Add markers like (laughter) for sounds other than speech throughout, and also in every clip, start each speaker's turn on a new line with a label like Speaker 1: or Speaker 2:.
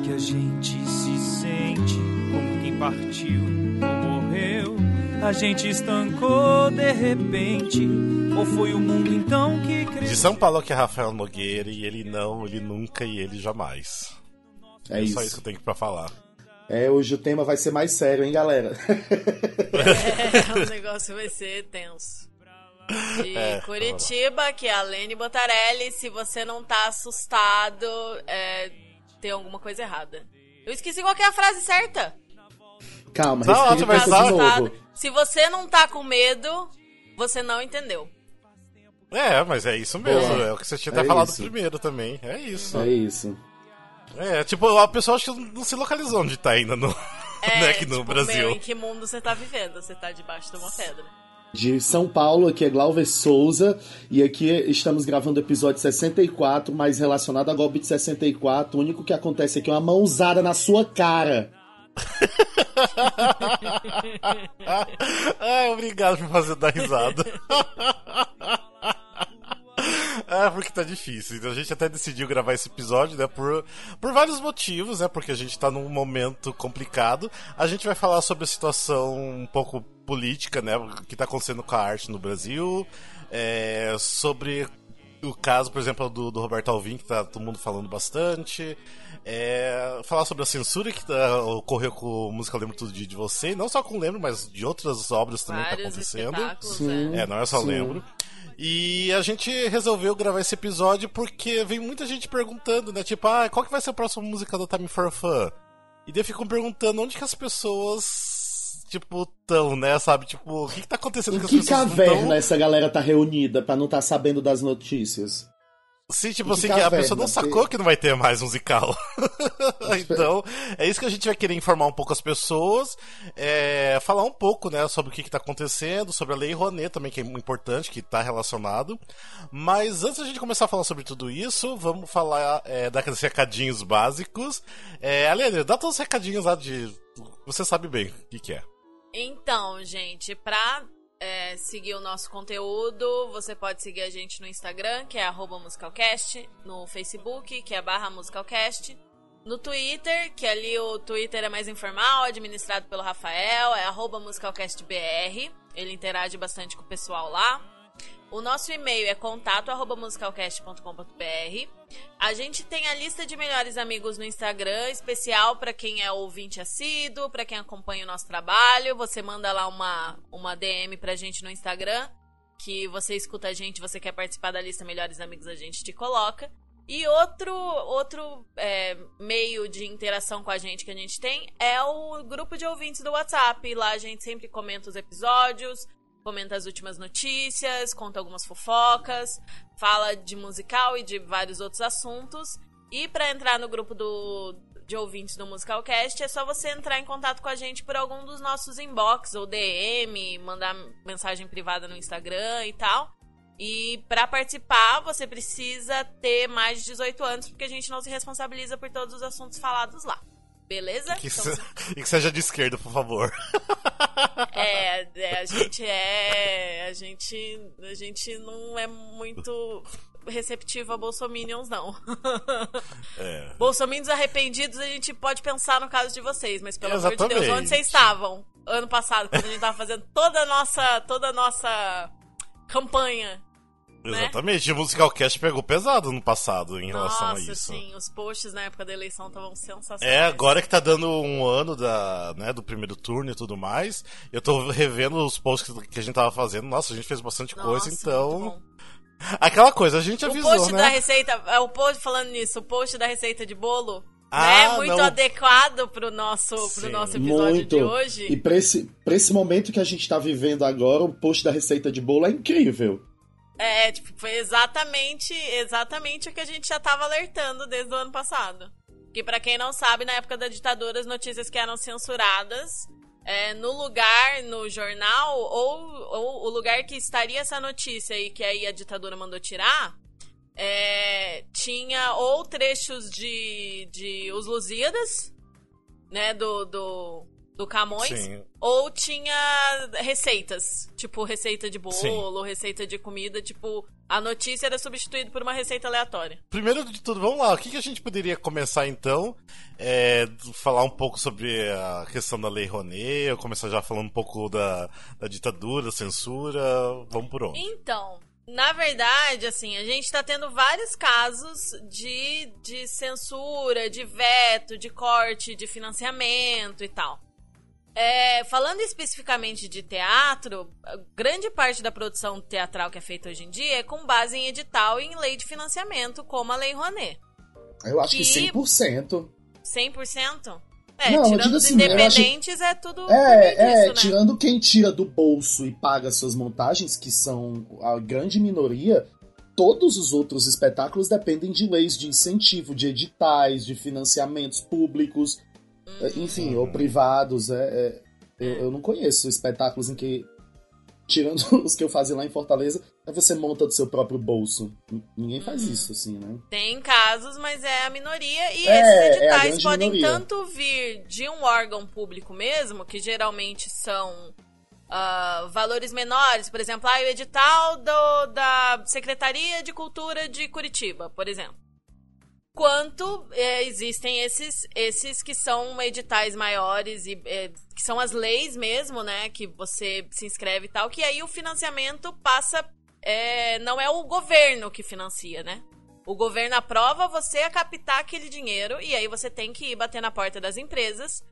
Speaker 1: que a gente se sente como quem partiu ou morreu, a gente estancou de repente. Ou foi o mundo então que cresceu?
Speaker 2: De São Paulo que é Rafael Nogueira e ele não, ele nunca e ele jamais.
Speaker 3: É,
Speaker 2: É
Speaker 3: isso.
Speaker 2: só isso que eu tenho pra falar.
Speaker 3: É, hoje o tema vai ser mais sério, hein, galera? (laughs)
Speaker 4: É, o negócio vai ser tenso. De
Speaker 2: É,
Speaker 4: Curitiba, que é a Lene Botarelli. Se você não tá assustado, é, tem alguma coisa errada. Eu esqueci qual que é a frase certa.
Speaker 3: Calma,
Speaker 2: Não, mas
Speaker 3: de novo.
Speaker 4: Se você não tá com medo, você não entendeu.
Speaker 2: É, mas é isso mesmo.
Speaker 3: Boa.
Speaker 2: É o que você tinha
Speaker 3: É
Speaker 2: até falado
Speaker 3: isso.
Speaker 2: primeiro também. É isso.
Speaker 3: É isso.
Speaker 2: É, tipo, a pessoa acho que não se localizou onde tá ainda no, (laughs)
Speaker 4: É,
Speaker 2: né, aqui no
Speaker 4: tipo,
Speaker 2: Brasil.
Speaker 4: Meu, em que mundo você tá vivendo? Você tá debaixo de uma pedra.
Speaker 3: De São Paulo, aqui é Glauber Souza, e aqui estamos gravando o episódio 64, mais relacionado a golpe de 64. O único que acontece aqui é uma mãozada na sua cara. (laughs)
Speaker 2: ah, obrigado por fazer dar risada. (laughs) Ah, porque tá difícil. Então a gente até decidiu gravar esse episódio, né? Por, por vários motivos, né? Porque a gente tá num momento complicado. A gente vai falar sobre a situação um pouco política, né? O que tá acontecendo com a arte no Brasil. É, sobre o caso, por exemplo, do, do Roberto Alvim, que tá todo mundo falando bastante. É, falar sobre a censura que tá- ocorreu com música Lembro Tudo de, de Você. Não só com Lembro, mas de outras obras também que tá
Speaker 4: Vários
Speaker 2: acontecendo.
Speaker 3: Sim.
Speaker 4: é.
Speaker 2: É, não é só
Speaker 3: Sim.
Speaker 2: lembro. E a gente resolveu gravar esse episódio porque vem muita gente perguntando, né? Tipo, ah, qual que vai ser a próxima música do Time for Fun? E daí ficam perguntando onde que as pessoas, tipo, tão, né? Sabe? Tipo, o que que tá acontecendo
Speaker 3: Em
Speaker 2: com as
Speaker 3: que
Speaker 2: pessoas? não
Speaker 3: caverna
Speaker 2: tão-
Speaker 3: essa galera tá reunida pra não estar sabendo das notícias?
Speaker 2: Sim, tipo
Speaker 3: que
Speaker 2: assim, que a pessoa não sacou que não vai ter mais musical. (laughs) (laughs) então, é isso que a gente vai querer informar um pouco as pessoas, é, falar um pouco, né, sobre o que, que tá acontecendo, sobre a Lei Rouanet também, que é importante, que tá relacionado. Mas antes da gente começar a falar sobre tudo isso, vamos falar, é, dar aqueles recadinhos básicos. É, Alene, dá todos os recadinhos lá de... Você sabe bem o que, que é.
Speaker 4: Então, gente, pra é, seguir o nosso conteúdo, você pode seguir a gente no Instagram, que é musicalcast, no Facebook, que é barra musicalcast, no Twitter, que ali o Twitter é mais informal, administrado pelo Rafael, é musicalcastbr, ele interage bastante com o pessoal lá. O nosso e-mail é contato arroba musicalcast.com.br. A gente tem a lista de melhores amigos no Instagram, especial para quem é ouvinte assíduo, para quem acompanha o nosso trabalho. Você manda lá uma, uma DM pra gente no Instagram, que você escuta a gente, você quer participar da lista Melhores Amigos, a gente te coloca. E outro, outro é, meio de interação com a gente que a gente tem é o grupo de ouvintes do WhatsApp. Lá a gente sempre comenta os episódios, comenta as últimas notícias, conta algumas fofocas, fala de musical e de vários outros assuntos. E para entrar no grupo do, de ouvintes do Musicalcast, é só você entrar em contato com a gente por algum dos nossos inbox ou DM, mandar mensagem privada no Instagram e tal. E para participar, você precisa ter mais de 18 anos, porque a gente não se responsabiliza por todos os assuntos falados lá. Beleza?
Speaker 2: Que
Speaker 4: Então,
Speaker 2: se- E que seja de esquerda, por favor. (laughs)
Speaker 4: é, é, a gente é. A gente. A gente não é muito receptivo a bolsominions, não. (laughs)
Speaker 2: É.
Speaker 4: Bolsominions arrependidos, a gente pode pensar no caso de vocês, mas pelo amor de Deus,
Speaker 2: Exatamente.
Speaker 4: onde vocês estavam ano passado, quando a gente tava fazendo toda a nossa. toda a nossa campanha. Né?
Speaker 2: Exatamente. O Musicalcast pegou pesado no passado em relação a
Speaker 4: Nossa,
Speaker 2: isso.
Speaker 4: sim, os posts na época da eleição estavam sensacionais.
Speaker 2: É, agora que tá dando um ano da, né, do primeiro turno e tudo mais, eu tô revendo os posts que- a gente tava fazendo. Nossa, a gente fez bastante
Speaker 4: Nossa,
Speaker 2: coisa, então. Aquela coisa, a gente
Speaker 4: O
Speaker 2: avisou,
Speaker 4: post
Speaker 2: né?
Speaker 4: da receita, é, o post falando nisso, o post da receita de bolo,
Speaker 2: Ah,
Speaker 4: né? Muito
Speaker 2: não.
Speaker 4: adequado pro nosso, pro nosso episódio
Speaker 3: Muito.
Speaker 4: de hoje.
Speaker 3: E pra esse, pra esse momento que a gente tá vivendo agora, o post da receita de bolo é incrível.
Speaker 4: É, tipo, foi exatamente, exatamente o que a gente já tava alertando desde o ano passado. Que pra quem não sabe, na época da ditadura, as notícias que eram censuradas, é, no lugar, no jornal, ou, ou o lugar que estaria essa notícia e que aí a ditadura mandou tirar, é, tinha ou trechos de, de Os Lusíadas, né, do, do, do Camões,
Speaker 2: Sim.
Speaker 4: ou tinha receitas, tipo receita de bolo,
Speaker 2: Sim.
Speaker 4: receita de comida, tipo a notícia era substituída por uma receita aleatória.
Speaker 2: Primeiro de tudo, vamos lá. O que, que a gente poderia começar então? É, falar um pouco sobre a questão da Lei Rouanet, eu começar já falando um pouco da, da ditadura, censura. Vamos por onde?
Speaker 4: Então, na verdade, assim, a gente tá tendo vários casos de, de censura, de veto, de corte, de financiamento e tal. É, falando especificamente de teatro, grande parte da produção teatral que é feita hoje em dia é com base em edital e em lei de financiamento, como a Lei Rouanet.
Speaker 3: Eu acho que,
Speaker 4: Que-
Speaker 3: 100%.
Speaker 4: 100%? É,
Speaker 3: Não,
Speaker 4: tirando os
Speaker 3: assim, eu acho-
Speaker 4: independentes, é tudo
Speaker 3: É, é,
Speaker 4: né?
Speaker 3: tirando quem tira do bolso e paga suas montagens, que são a grande minoria, todos os outros espetáculos dependem de leis de incentivo, de editais, de financiamentos públicos, enfim,
Speaker 2: Uhum.
Speaker 3: ou privados. É, é, eu, eu não conheço espetáculos em que, tirando (laughs) os que eu fazia lá em Fortaleza, é você monta do seu próprio bolso. Ninguém faz
Speaker 4: Uhum.
Speaker 3: isso, assim, né?
Speaker 4: Tem casos, mas é a minoria. E
Speaker 3: É, é
Speaker 4: esses editais
Speaker 3: grande
Speaker 4: podem
Speaker 3: minoria.
Speaker 4: tanto vir de um órgão público mesmo, que geralmente são ah, valores menores. Por exemplo, ah, o edital do- da Secretaria de Cultura de Curitiba, por exemplo. Quanto é, existem esses, esses que são editais maiores e é, que são as leis mesmo, né? Que você se inscreve e tal, que aí o financiamento passa. é, não é o governo que financia, né? O governo aprova você a captar aquele dinheiro e aí você tem que ir bater na porta das empresas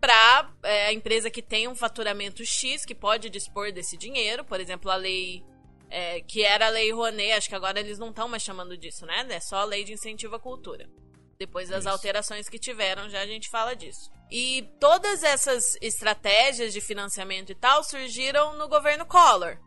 Speaker 4: para a empresa que tem um faturamento X, que pode dispor desse dinheiro, por exemplo, a lei é, que era a lei Rouanet, acho que agora eles não estão mais chamando disso, né? É só a lei de incentivo à cultura. Depois das
Speaker 2: Isso.
Speaker 4: alterações que tiveram, já a gente fala disso. E todas essas estratégias de financiamento e tal surgiram no governo Collor,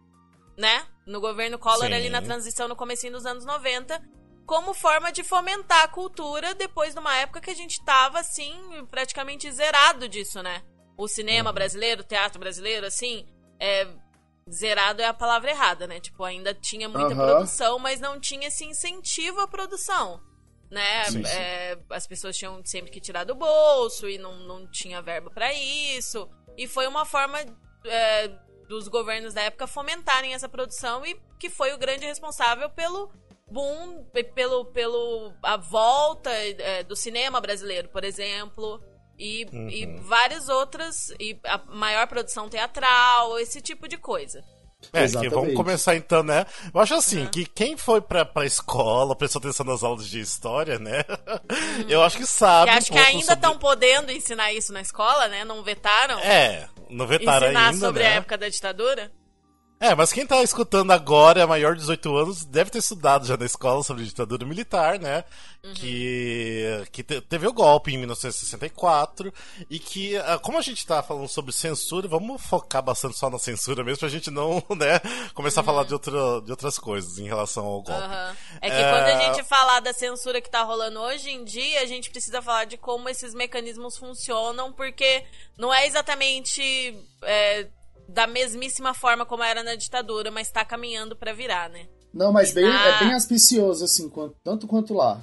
Speaker 4: né? No governo Collor
Speaker 2: Sim.
Speaker 4: ali na transição no comecinho dos anos 90, como forma de fomentar a cultura depois de uma época que a gente tava assim, praticamente zerado disso, né? O cinema brasileiro, o teatro brasileiro, assim, é, zerado é a palavra errada, né? Tipo, ainda tinha muita
Speaker 3: Aham.
Speaker 4: produção, mas não tinha esse incentivo à produção. Né?
Speaker 2: Sim, sim.
Speaker 4: É, as pessoas tinham sempre que tirar do bolso e não, não tinha verba pra isso. E foi uma forma é, dos governos da época fomentarem essa produção e que foi o grande responsável pelo boom, pe- pelo, pelo a volta é, do cinema brasileiro, por exemplo. E,
Speaker 2: Uhum.
Speaker 4: e várias outras, e a maior produção teatral, esse tipo de coisa.
Speaker 2: É, que vamos começar então, né? Eu acho assim,
Speaker 4: Uhum.
Speaker 2: que quem foi pra, pra escola, prestou atenção nas aulas de história, né? Eu acho que sabe.
Speaker 4: Que
Speaker 2: um
Speaker 4: acho que
Speaker 2: pouco
Speaker 4: ainda
Speaker 2: sobre-
Speaker 4: estão podendo ensinar isso na escola, né? Não vetaram
Speaker 2: É, não vetaram
Speaker 4: ensinar
Speaker 2: ainda,
Speaker 4: sobre
Speaker 2: né?
Speaker 4: a época da ditadura.
Speaker 2: É, mas quem tá escutando agora, é maior de 18 anos, deve ter estudado já na escola sobre ditadura militar, né?
Speaker 4: Uhum.
Speaker 2: Que, que te- teve o golpe em 1964 e que, ah, como a gente tá falando sobre censura, vamos focar bastante só na censura mesmo pra gente não, (laughs) né, começar a falar de, outra, de outras coisas em relação ao golpe.
Speaker 4: Uhum. É que
Speaker 2: É.
Speaker 4: quando a gente falar da censura que tá rolando hoje em dia, a gente precisa falar de como esses mecanismos funcionam, porque não é exatamente é, da mesmíssima forma como era na ditadura, mas tá caminhando pra virar, né?
Speaker 3: Não, mas bem,
Speaker 4: Ah.
Speaker 3: é bem auspicioso, assim, quanto- tanto quanto lá.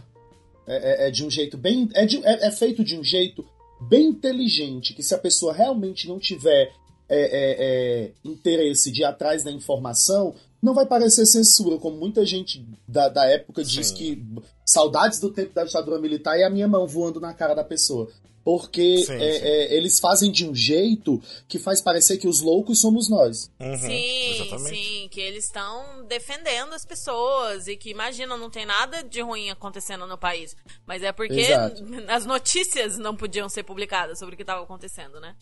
Speaker 3: É, é- é de um jeito bem. É, de- é- é feito de um jeito bem inteligente, que se a pessoa realmente não tiver é, é, é, interesse de ir atrás da informação, não vai parecer censura, como muita gente da, da época diz
Speaker 2: Sim.
Speaker 3: que saudades do tempo da ditadura militar e a minha mão voando na cara da pessoa. Porque
Speaker 2: Sim,
Speaker 3: é,
Speaker 2: sim.
Speaker 3: é, eles fazem de um jeito que faz parecer que os loucos somos nós.
Speaker 2: Uhum,
Speaker 4: sim,
Speaker 2: exatamente.
Speaker 4: sim, que eles estão defendendo as pessoas e que imaginam não tem nada de ruim acontecendo no país, mas é porque
Speaker 3: Exato. (laughs)
Speaker 4: as notícias não podiam ser publicadas sobre o que estava acontecendo, né?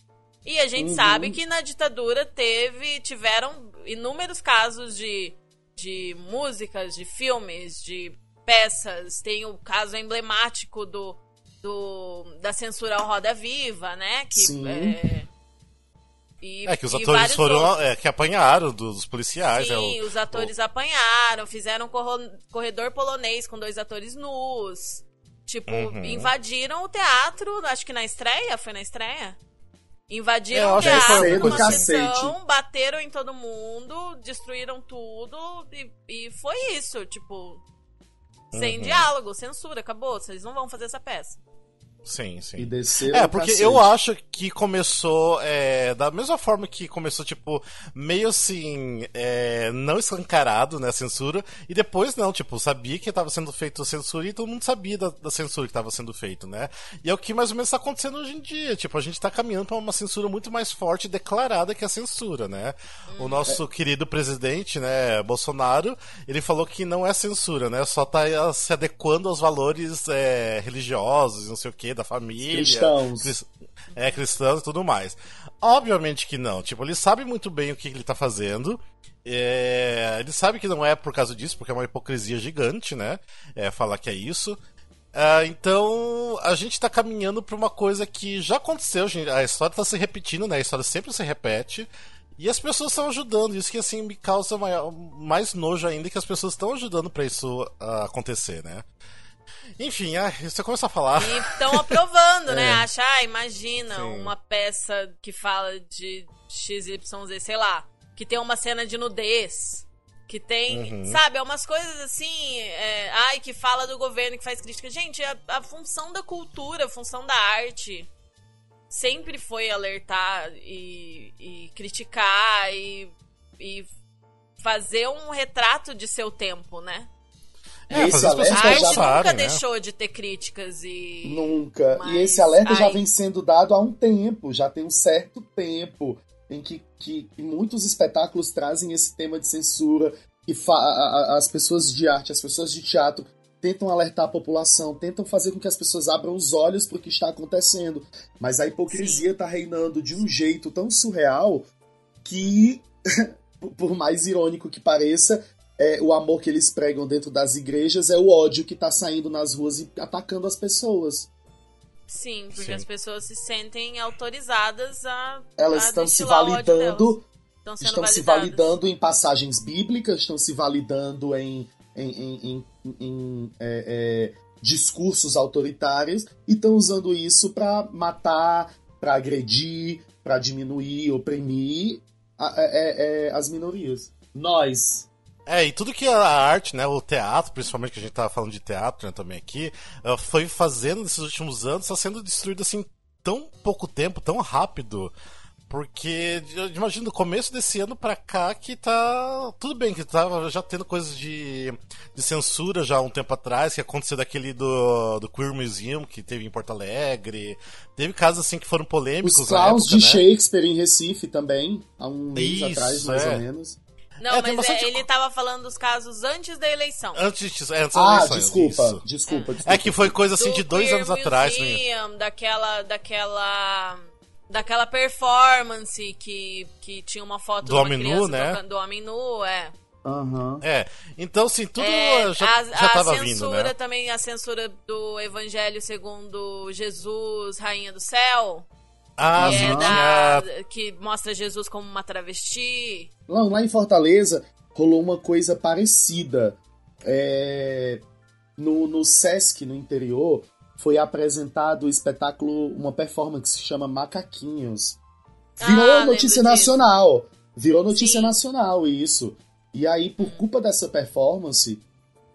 Speaker 4: E a gente
Speaker 3: Uhum.
Speaker 4: sabe que na ditadura teve, tiveram inúmeros casos de, de músicas, de filmes, de peças. Tem o caso emblemático do, do da censura ao Roda Viva, né? Que
Speaker 3: Sim.
Speaker 4: é, e,
Speaker 2: É que os atores foram é, que apanharam dos policiais. é,
Speaker 4: Sim,
Speaker 2: o-
Speaker 4: os atores apanharam, fizeram corredor polonês com dois atores nus. Tipo,
Speaker 2: Uhum.
Speaker 4: invadiram o teatro, acho que na estreia, foi na estreia?
Speaker 2: É,
Speaker 4: Invadiram
Speaker 2: eu
Speaker 4: o teatro numa sessão, bateram em todo mundo, destruíram tudo e, e foi isso, tipo, sem
Speaker 2: Uhum.
Speaker 4: diálogo, censura, acabou, vocês não vão fazer essa peça.
Speaker 2: Sim, sim.
Speaker 3: E desceu
Speaker 2: É, porque eu acho que começou é, da mesma forma que começou, tipo, meio assim, é, não escancarado, né, a censura, e depois não, tipo, sabia que estava sendo feito censura e todo mundo sabia da, da censura que estava sendo feito, né? E é o que mais ou menos está acontecendo hoje em dia, tipo, a gente está caminhando para uma censura muito mais forte e declarada que a censura, né? O nosso querido presidente, né, Bolsonaro, ele falou que não é censura, né? Só tá é, se adequando aos valores é, religiosos, não sei o da família.
Speaker 3: Cristãos.
Speaker 2: cris- É, cristãos e tudo mais. Obviamente que não. Tipo, ele sabe muito bem o que ele tá fazendo. É, ele sabe que não é por causa disso, porque é uma hipocrisia gigante, né? É, falar que é isso. Ah, então, a gente tá caminhando pra uma coisa que já aconteceu, gente. A história tá se repetindo, né? A história sempre se repete. E as pessoas estão ajudando. Isso que, assim, me causa maior- mais nojo ainda que as pessoas estão ajudando pra isso ah, acontecer, né? Enfim, você começa a falar.
Speaker 4: E estão aprovando, né? (laughs)
Speaker 3: É.
Speaker 4: Acha, ah, imagina
Speaker 2: Sim.
Speaker 4: uma peça que fala de XYZ, sei lá, que tem uma cena de nudez. Que tem,
Speaker 2: Uhum.
Speaker 4: sabe, é umas coisas assim, é, ai, que fala do governo, que faz crítica. Gente, a, a função da cultura, a função da arte sempre foi alertar e, e criticar e, e fazer um retrato de seu tempo, né?
Speaker 2: É,
Speaker 3: esse alerta
Speaker 4: A
Speaker 3: já-
Speaker 4: arte
Speaker 2: pensarem,
Speaker 4: nunca
Speaker 2: né?
Speaker 4: deixou de ter críticas e.
Speaker 3: Nunca.
Speaker 4: Mas-
Speaker 3: E esse alerta já
Speaker 4: ai.
Speaker 3: vem sendo dado há um tempo, já tem um certo tempo em que, que, que muitos espetáculos trazem esse tema de censura e fa- a- a- as pessoas de arte, as pessoas de teatro tentam alertar a população, tentam fazer com que as pessoas abram os olhos para o que está acontecendo. Mas a hipocrisia está reinando de um jeito tão surreal que, por- (laughs) por mais irônico que pareça, é, o amor que eles pregam dentro das igrejas é o ódio que tá saindo nas ruas e atacando as pessoas.
Speaker 4: Sim, porque
Speaker 2: Sim.
Speaker 4: as pessoas se sentem autorizadas a.
Speaker 3: Elas
Speaker 4: a
Speaker 3: estão se validando.
Speaker 4: Estão sendo
Speaker 3: estão se validando em passagens bíblicas, estão se validando em, em, em, em- em, é, é, discursos autoritários e estão usando isso para matar, para agredir, para diminuir, oprimir a- é, é, é, as minorias. Nós,
Speaker 2: É, e tudo que a arte, né, o teatro, principalmente que a gente tava falando de teatro né, também aqui, eh, foi fazendo nesses últimos anos, está sendo destruído assim tão pouco tempo, tão rápido. Porque eu imagino no começo desse ano pra cá que tá. Tudo bem, que tava já tendo coisas de, de censura já há um tempo atrás, que aconteceu daquele do, do Queer Museum que teve em Porto Alegre. Teve casos assim que foram polêmicos.
Speaker 3: os
Speaker 2: época,
Speaker 3: de
Speaker 2: né?
Speaker 3: Shakespeare em Recife também, há um mês
Speaker 2: Isso,
Speaker 3: atrás, mais
Speaker 2: é.
Speaker 3: ou menos.
Speaker 4: Não,
Speaker 2: É,
Speaker 4: mas é, ele tava falando dos casos antes da eleição.
Speaker 2: Antes, disso- é, antes das
Speaker 3: Ah,
Speaker 2: eleições,
Speaker 3: desculpa,
Speaker 2: isso.
Speaker 3: desculpa, desculpa.
Speaker 2: É que foi coisa assim
Speaker 4: Do
Speaker 2: de dois anos atrás. né?
Speaker 4: Museum, daquela, daquela, daquela performance que, que tinha uma foto
Speaker 2: Do homem nu, né?
Speaker 4: tocando- do homem nu, é.
Speaker 3: Aham.
Speaker 2: É, então assim, tudo
Speaker 4: É,
Speaker 2: já,
Speaker 4: a,
Speaker 2: já
Speaker 4: a
Speaker 2: tava
Speaker 4: censura
Speaker 2: vindo, né?
Speaker 4: também, a censura do Evangelho segundo Jesus, Rainha do Céu,
Speaker 2: Ah,
Speaker 4: que, é da, que mostra Jesus como uma travesti.
Speaker 3: Lá, lá em Fortaleza rolou uma coisa parecida. É, no, no Sesc, no interior, foi apresentado o espetáculo, uma performance que se chama Macaquinhos. Virou
Speaker 4: Ah,
Speaker 3: notícia
Speaker 4: disso.
Speaker 3: nacional. Virou notícia
Speaker 4: Sim.
Speaker 3: nacional, isso. E aí, por culpa dessa performance,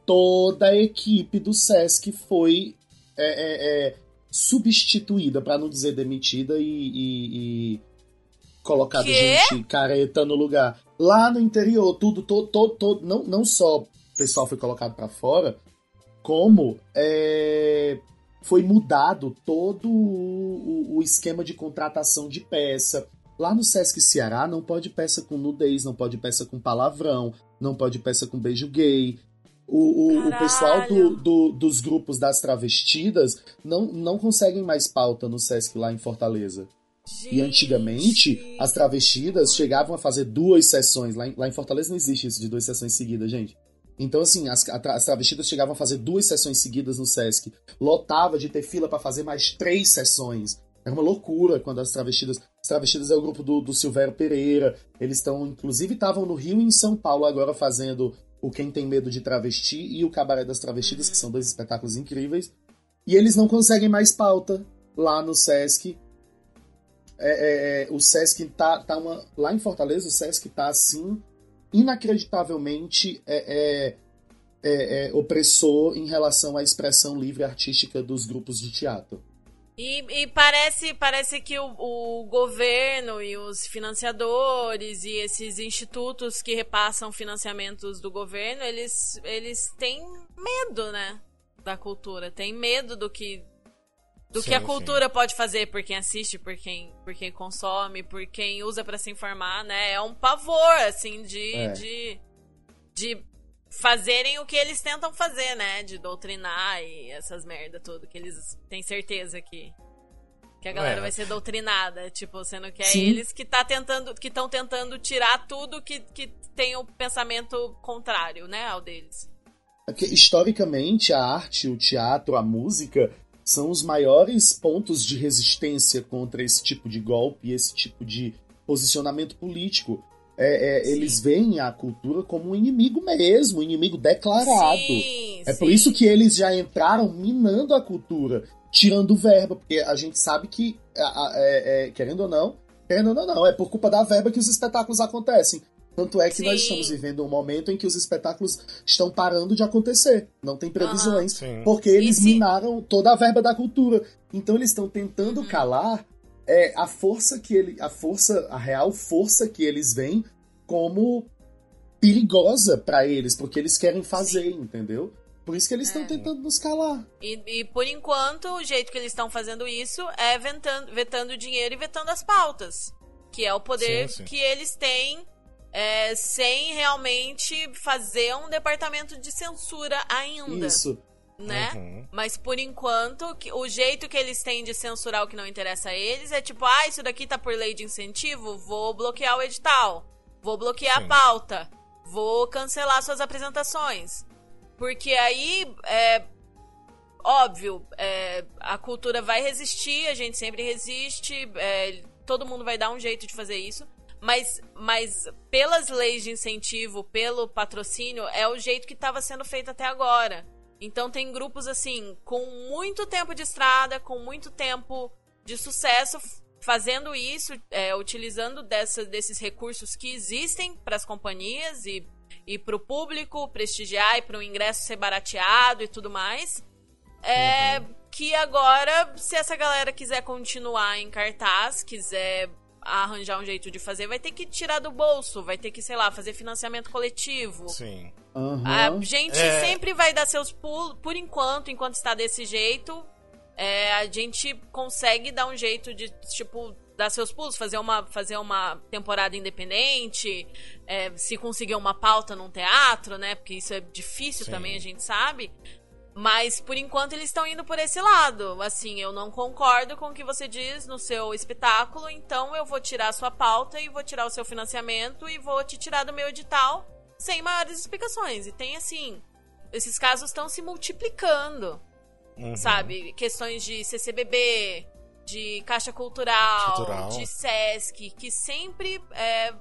Speaker 3: toda a equipe do Sesc foi é, é, é, substituída, para não dizer demitida, e, e- e colocado gente careta no lugar. Lá no interior, tudo, todo, todo, todo não, não só o pessoal foi colocado para fora, como é, foi mudado todo o, o- o esquema de contratação de peça. Lá no Sesc Ceará não pode peça com nudez, não pode peça com palavrão, não pode peça com beijo gay. O, o- o pessoal do- do- dos grupos das travestidas não, não conseguem mais pauta no Sesc lá em Fortaleza. E antigamente,
Speaker 4: Gente.
Speaker 3: as travestidas chegavam a fazer duas sessões. Lá em, lá em Fortaleza não existe isso de duas sessões seguidas, gente. Então, assim, as, as travestidas chegavam a fazer duas sessões seguidas no Sesc. Lotava de ter fila pra fazer mais três sessões. Era uma loucura quando as travestidas. As travestidas é o grupo do, do Silvério Pereira. Eles estão, inclusive, estavam no Rio e em São Paulo agora fazendo o Quem Tem Medo de Travesti e o Cabaré das Travestidas, que são dois espetáculos incríveis. E eles não conseguem mais pauta lá no Sesc. É, é, é, o Sesc tá, tá uma. Lá em Fortaleza, o Sesc tá assim, inacreditavelmente é, é, é, é, opressor em relação à expressão livre artística dos grupos de teatro.
Speaker 4: E, e, parece, parece que o, o, governo e os financiadores e esses institutos que repassam financiamentos do governo, eles, eles têm medo, né? Da cultura. Tem medo do que. Do sim, que a cultura sim. pode fazer por quem assiste, por quem, por quem consome, por quem usa para se informar, né? É um pavor, assim, de, é. de, de fazerem o que eles tentam fazer, né? De doutrinar e essas merda tudo, que eles têm certeza que que a galera é. vai ser doutrinada, tipo, sendo que é Sim. eles que tá tentando, que estão tentando tirar tudo que, que tem o pensamento contrário, né, ao deles.
Speaker 3: Porque, historicamente, a arte, o teatro, a música são os maiores pontos de resistência contra esse tipo de golpe, esse tipo de posicionamento político é, é, eles veem a cultura como um inimigo mesmo, um inimigo declarado. Sim, é sim. por isso que eles já entraram minando a cultura, tirando verba, porque a gente sabe que, é, é, querendo ou não, querendo ou não, não, é por culpa da verba que os espetáculos acontecem. Tanto é que sim. nós estamos vivendo um momento em que os espetáculos estão parando de acontecer. Não tem previsões. Uhum. Porque eles minaram toda a verba da cultura. Então eles estão tentando uhum. calar é a força que ele. A força, a real força que eles veem como perigosa para eles, porque eles querem fazer, Sim. entendeu? Por isso que eles estão é. tentando nos calar.
Speaker 4: E, e, por enquanto, o jeito que eles estão fazendo isso é vetando, vetando dinheiro e vetando as pautas. Que é o poder sim, sim. que eles têm é, sem realmente fazer um departamento de censura ainda.
Speaker 3: Isso
Speaker 4: né? Uhum. Mas por enquanto, o jeito que eles têm de censurar o que não interessa a eles é tipo, ah, isso daqui tá por lei de incentivo, vou bloquear o edital, vou bloquear Sim. a pauta, vou cancelar suas apresentações. Porque aí, é, óbvio, é, a cultura vai resistir, a gente sempre resiste, é, todo mundo vai dar um jeito de fazer isso. Mas, mas pelas leis de incentivo, pelo patrocínio, é o jeito que estava sendo feito até agora. Então tem grupos assim, com muito tempo de estrada, com muito tempo de sucesso, fazendo isso, é, utilizando dessa, desses recursos que existem para as companhias e, e para o público prestigiar e para o ingresso ser barateado e tudo mais. É, uhum. Que agora, se essa galera quiser continuar em cartaz, quiser arranjar um jeito de fazer, vai ter que tirar do bolso, vai ter que, sei lá, fazer financiamento coletivo.
Speaker 2: Sim.
Speaker 3: Uhum.
Speaker 4: A gente é... sempre vai dar seus pulos, por enquanto, enquanto está desse jeito, é, a gente consegue dar um jeito de, tipo, dar seus pulos, fazer uma, fazer uma temporada independente, é, se conseguir uma pauta num teatro, né? Porque isso é difícil Sim. também, a gente sabe. Mas por enquanto eles estão indo por esse lado. Assim, eu não concordo com o que você diz no seu espetáculo, então eu vou tirar a sua pauta e vou tirar o seu financiamento e vou te tirar do meu edital sem maiores explicações. E tem assim, esses casos estão se multiplicando. Uhum. Sabe? Questões de CCBB, de Caixa Cultural, Cultural. de Sesc, que sempre, é,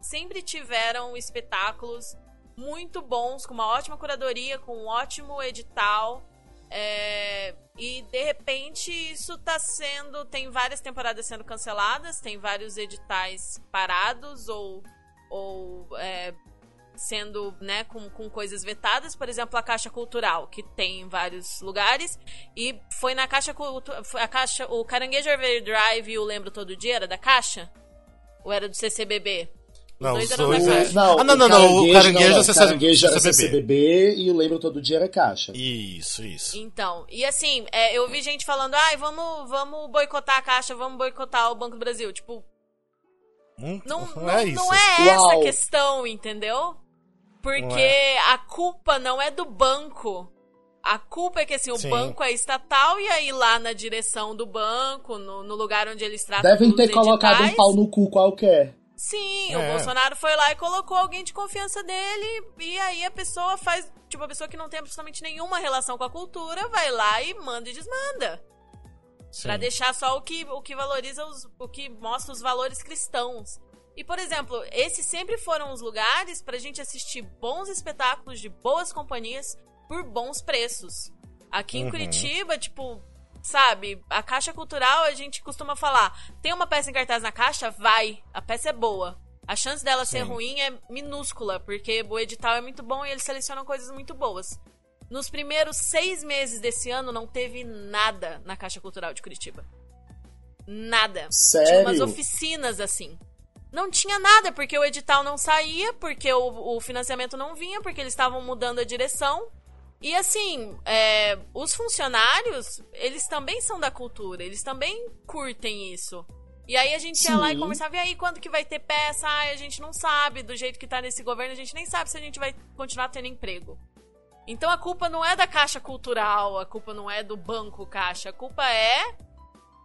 Speaker 4: sempre tiveram espetáculos muito bons, com uma ótima curadoria, com um ótimo edital. É, e de repente isso tá sendo. Tem várias temporadas sendo canceladas, tem vários editais parados ou, ou é, sendo, né, com, com coisas vetadas, por exemplo, a Caixa Cultural, que tem em vários lugares, e foi na Caixa Cultural, a Caixa, o Caranguejo Drive e o Lembro Todo Dia era da Caixa? Ou era do CCBB?
Speaker 2: Os não, dois Caixa. Não, ah, não, não, não, o Caranguejo, não, não,
Speaker 3: caranguejo era CCBB. CCBB e o Lembro Todo Dia era Caixa.
Speaker 2: Isso, isso.
Speaker 4: Então, e assim, é, eu vi gente falando, ai, vamos, vamos boicotar a Caixa, vamos boicotar o Banco do Brasil, tipo...
Speaker 2: Hum,
Speaker 4: não, não, é, não é essa a questão, entendeu? Porque é. a culpa não é do banco. A culpa é que assim, o Sim. banco é estatal e aí lá na direção do banco, no, no lugar onde eles tratam
Speaker 3: Devem ter editais, colocado um pau no cu qualquer.
Speaker 4: Sim, é. o Bolsonaro foi lá e colocou alguém de confiança dele e aí a pessoa faz, tipo, a pessoa que não tem absolutamente nenhuma relação com a cultura vai lá e manda e desmanda. Sim. Pra deixar só o que, o que valoriza os, o que mostra os valores cristãos. E, por exemplo, esses sempre foram os lugares pra gente assistir bons espetáculos de boas companhias por bons preços. Aqui em uhum. Curitiba, tipo, sabe, a Caixa Cultural a gente costuma falar: tem uma peça em cartaz na caixa? Vai, a peça é boa. A chance dela Sim. ser ruim é minúscula, porque o edital é muito bom e eles selecionam coisas muito boas. Nos primeiros seis meses desse ano não teve nada na Caixa Cultural de Curitiba. Nada.
Speaker 3: Sério?
Speaker 4: Tinha umas oficinas assim. Não tinha nada, porque o edital não saía, porque o, o financiamento não vinha, porque eles estavam mudando a direção. E assim, é, os funcionários, eles também são da cultura, eles também curtem isso. E aí a gente ia lá e
Speaker 3: Sim.
Speaker 4: conversava, e aí quando que vai ter peça? Ai, a gente não sabe, do jeito que tá nesse governo, a gente nem sabe se a gente vai continuar tendo emprego. Então a culpa não é da Caixa Cultural, a culpa não é do Banco Caixa, a culpa é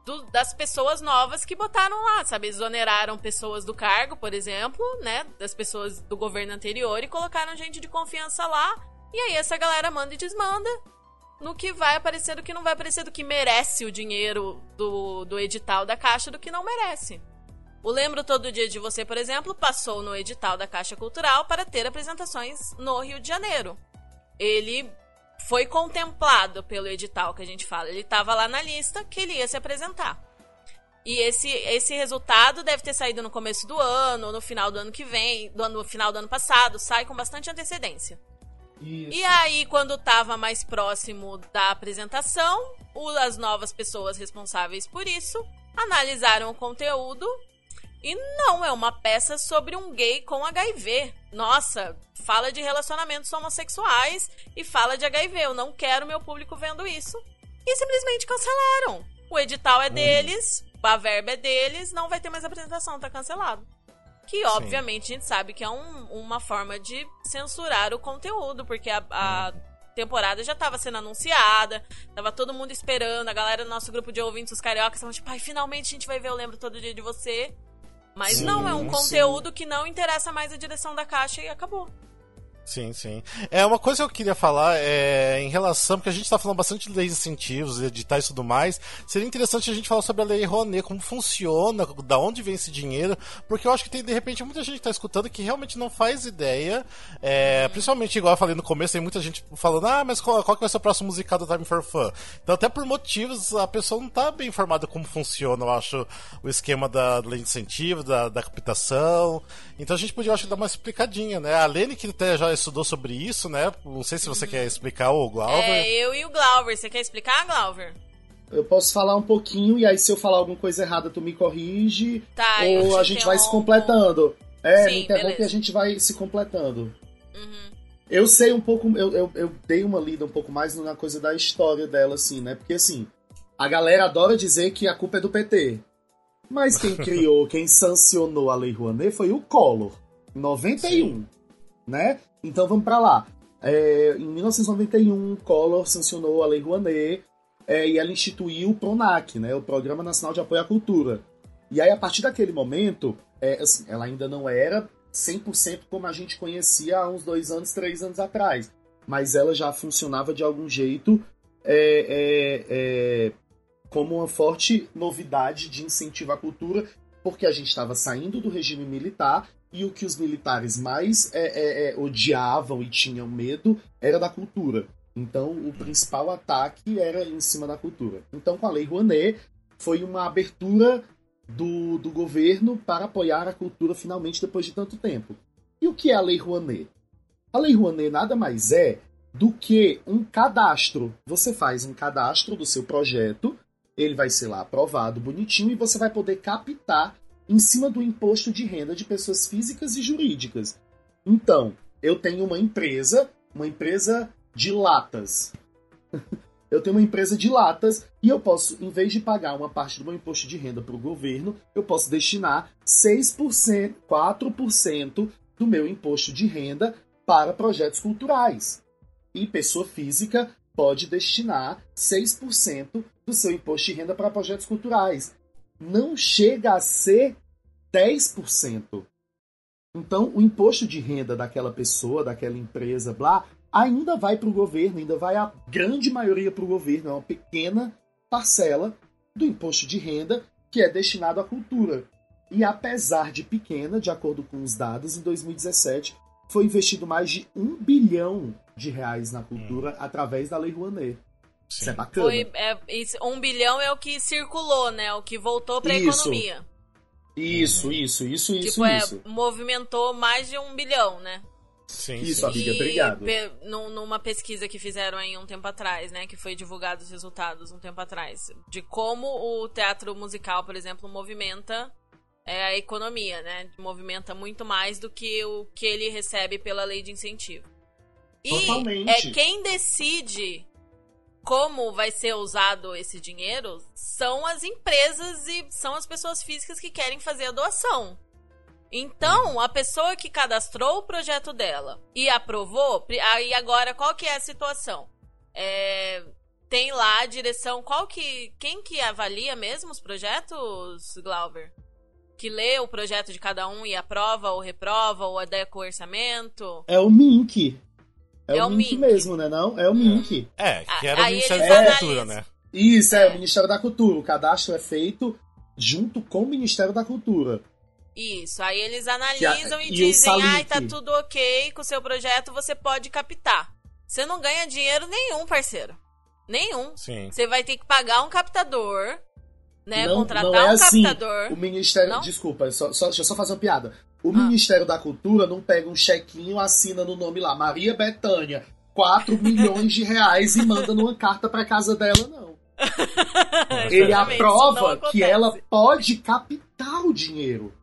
Speaker 4: do- das pessoas novas que botaram lá, sabe? Exoneraram pessoas do cargo, por exemplo, né? Das pessoas do governo anterior e colocaram gente de confiança lá. E aí essa galera manda e desmanda no que vai aparecer, do que não vai aparecer, do que merece o dinheiro do, do edital da Caixa, do que não merece. O Lembro Todo Dia de Você, por exemplo, passou no edital da Caixa Cultural para ter apresentações no Rio de Janeiro. Ele foi contemplado pelo edital que a gente fala. Ele estava lá na lista que ele ia se apresentar. E esse, esse resultado deve ter saído no começo do ano, ou no final do ano que vem, no final do ano passado, sai com bastante antecedência.
Speaker 3: Isso.
Speaker 4: E aí, quando tava mais próximo da apresentação, as novas pessoas responsáveis por isso analisaram o conteúdo e não é uma peça sobre um gay com HIV. Nossa, fala de relacionamentos homossexuais e fala de HIV. Eu não quero meu público vendo isso. E simplesmente cancelaram. O edital é deles, a verba é deles, não vai ter mais apresentação, tá cancelado. Que, obviamente, a gente sabe que é um- uma forma de censurar o conteúdo, porque a, a temporada já estava sendo anunciada, tava todo mundo esperando, a galera do nosso grupo de ouvintes, os cariocas, estavam tipo, ai, finalmente a gente vai ver Eu Lembro Todo Dia de Você. Mas
Speaker 3: Sim,
Speaker 4: não, é um
Speaker 3: sim.
Speaker 4: conteúdo que não interessa mais a direção da caixa e acabou.
Speaker 2: Sim, sim. É uma coisa que eu queria falar é em relação, porque a gente tá falando bastante de leis de incentivos, editais e tudo mais. Seria interessante a gente falar sobre a lei Rouanet, como funciona, da onde vem esse dinheiro, porque eu acho que tem de repente muita gente que tá escutando que realmente não faz ideia. É, principalmente igual eu falei no começo, tem muita gente falando, ah, mas qual, qual que vai ser o próximo musical do Time for Fun? Então, até por motivos, a pessoa não tá bem informada como funciona, eu acho, o esquema da lei de incentivo, da, da captação. Então a gente podia, eu acho, dar uma explicadinha, né? A Lene, que até já estudou sobre isso, né? Não sei se você quer explicar, ou o Glauber.
Speaker 4: É, eu e o Glauber. Você quer explicar, Glauber?
Speaker 3: Eu posso falar um pouquinho e aí se eu falar alguma coisa errada tu me corrige
Speaker 4: Tá,
Speaker 3: ou a gente vai se completando. É,
Speaker 4: Sim,
Speaker 3: me interrompe
Speaker 4: beleza.
Speaker 3: e a gente vai se completando.
Speaker 4: Uhum.
Speaker 3: Eu sei um pouco, eu, eu, eu dei uma lida um pouco mais na coisa da história dela, assim, né? Porque assim, a galera adora dizer que a culpa é do PT. Mas quem criou, quem sancionou a Lei Rouanet foi o Collor, em 91, né? Então vamos pra lá. É, em 1991, Collor sancionou a Lei Rouanet é, e ela instituiu o PRONAC, né? O Programa Nacional de Apoio à Cultura. E aí, a partir daquele momento, é, assim, ela ainda não era 100% como a gente conhecia há uns dois anos, três anos atrás. Mas ela já funcionava de algum jeito é, é, é, como uma forte novidade de incentivo à cultura, porque a gente estava saindo do regime militar e o que os militares mais é, é, é, odiavam e tinham medo era da cultura. Então, o principal ataque era em cima da cultura. Então, com a Lei Rouanet, foi uma abertura do, do governo para apoiar a cultura finalmente depois de tanto tempo. E o que é a Lei Rouanet? A Lei Rouanet nada mais é do que um cadastro. Você faz um cadastro do seu projeto, ele vai ser lá aprovado bonitinho e você vai poder captar em cima do imposto de renda de pessoas físicas e jurídicas. Então, eu tenho uma empresa, uma empresa de latas. (laughs) eu tenho uma empresa de latas e eu posso, em vez de pagar uma parte do meu imposto de renda para o governo, eu posso destinar 6%, 4% do meu imposto de renda para projetos culturais. E pessoa física pode destinar 6% do seu imposto de renda para projetos culturais. Não chega a ser 10%. Então, o imposto de renda daquela pessoa, daquela empresa, blá, ainda vai para o governo, ainda vai a grande maioria para o governo, é uma pequena parcela do imposto de renda que é destinado à cultura. E apesar de pequena, de acordo com os dados, em 2017 foi investido mais de um bilhão de reais na cultura através da Lei Rouanet. Isso é bacana.
Speaker 4: Foi, é, isso, um bilhão é o que circulou, né? O que voltou pra
Speaker 3: Isso.
Speaker 4: economia.
Speaker 3: Isso, isso, isso, isso,
Speaker 4: tipo, é,
Speaker 3: isso.
Speaker 4: movimentou mais de um bilhão, né?
Speaker 2: Sim,
Speaker 3: Isso,
Speaker 2: sim.
Speaker 3: amiga,
Speaker 4: E
Speaker 3: obrigado.
Speaker 4: pe- num- numa pesquisa que fizeram aí um tempo atrás, né? Que foi divulgado os resultados um tempo atrás. De como o teatro musical, por exemplo, movimenta é, a economia, né? Movimenta muito mais do que o que ele recebe pela lei de incentivo. E
Speaker 3: Totalmente.
Speaker 4: é quem decide como vai ser usado esse dinheiro são as empresas e são as pessoas físicas que querem fazer a doação. Então, a pessoa que cadastrou o projeto dela e aprovou, aí agora qual que é a situação? É, tem lá a direção, qual que quem que avalia mesmo os projetos, Glauber? Que lê o projeto de cada um e aprova ou reprova ou adequa o orçamento?
Speaker 3: É o Mink. É,
Speaker 4: É
Speaker 3: o
Speaker 4: o
Speaker 3: Mink,
Speaker 4: Mink.
Speaker 3: mesmo, né? Não? É o Mink.
Speaker 2: É, que era o
Speaker 4: Aí
Speaker 2: Ministério
Speaker 4: eles
Speaker 2: da
Speaker 4: analisam.
Speaker 2: Cultura, né?
Speaker 3: Isso, é,
Speaker 4: É.
Speaker 3: o Ministério da Cultura. O cadastro é feito junto com o Ministério da Cultura.
Speaker 4: Isso, aí eles analisam
Speaker 3: a-
Speaker 4: e,
Speaker 3: e o
Speaker 4: dizem, ai, tá tudo ok com o seu projeto, você pode captar. Você não ganha dinheiro nenhum, parceiro. Nenhum.
Speaker 2: Sim.
Speaker 4: Você vai ter que pagar um captador, né?
Speaker 3: Não-
Speaker 4: contratar
Speaker 3: não é
Speaker 4: um
Speaker 3: assim.
Speaker 4: captador.
Speaker 3: O Ministério.
Speaker 4: Não?
Speaker 3: Desculpa, só, só- deixa eu só fazer uma piada. O
Speaker 4: Ah.
Speaker 3: Ministério da Cultura não pega um chequinho, assina no nome lá, Maria Bethânia, 4 (laughs) milhões de reais e manda numa carta pra casa dela, não. (laughs) Ele aprova que ela pode captar o dinheiro.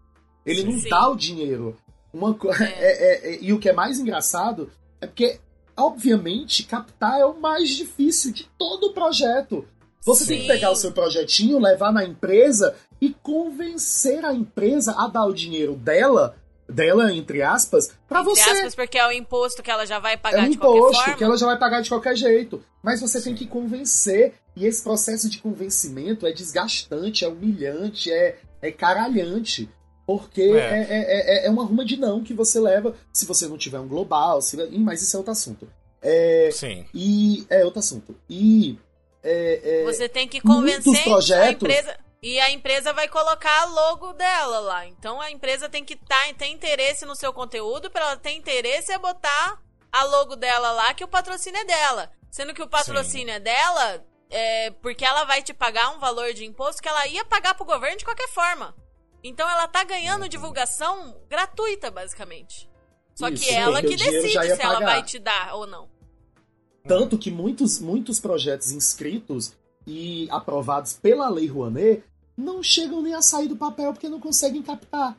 Speaker 3: Ele não
Speaker 4: Sim.
Speaker 3: dá o dinheiro. Uma co-
Speaker 4: É. (laughs)
Speaker 3: é- é- é- e o que é mais engraçado é porque, obviamente, captar é o mais difícil de todo o projeto. Você tem que
Speaker 4: Sim.
Speaker 3: pegar o seu projetinho, levar na empresa e convencer a empresa a dar o dinheiro dela, dela, entre aspas, pra
Speaker 4: Entre
Speaker 3: você.
Speaker 4: aspas, porque é o imposto que ela já vai
Speaker 3: É
Speaker 4: pagar
Speaker 3: um
Speaker 4: de qualquer
Speaker 3: imposto
Speaker 4: forma.
Speaker 3: que ela já vai pagar de qualquer jeito. Mas você tem
Speaker 2: Sim.
Speaker 3: que convencer. E esse processo de convencimento é desgastante, é humilhante, é, é caralhante. Porque
Speaker 2: É.
Speaker 3: é. É, é, é uma ruma de não que você leva se você não tiver um global. Se, mas isso é outro assunto. É,
Speaker 2: Sim.
Speaker 3: e é outro assunto. E é, é,
Speaker 4: Você tem que convencer a
Speaker 3: projetos-
Speaker 4: empresa. E a empresa vai colocar a logo dela lá. Então a empresa tem que tá, ter interesse no seu conteúdo. Para ela ter interesse é botar a logo dela lá, que o patrocínio é dela. Sendo que o patrocínio é dela, é porque ela vai te pagar um valor de imposto que ela ia pagar pro governo de qualquer forma. Então ela tá ganhando divulgação gratuita, basicamente. Só
Speaker 3: Isso,
Speaker 4: que ela que decide se ela
Speaker 3: pagar.
Speaker 4: vai te dar ou não.
Speaker 3: Tanto que muitos, muitos projetos inscritos e aprovados pela Lei Rouanet não chegam nem a sair do papel porque não conseguem captar.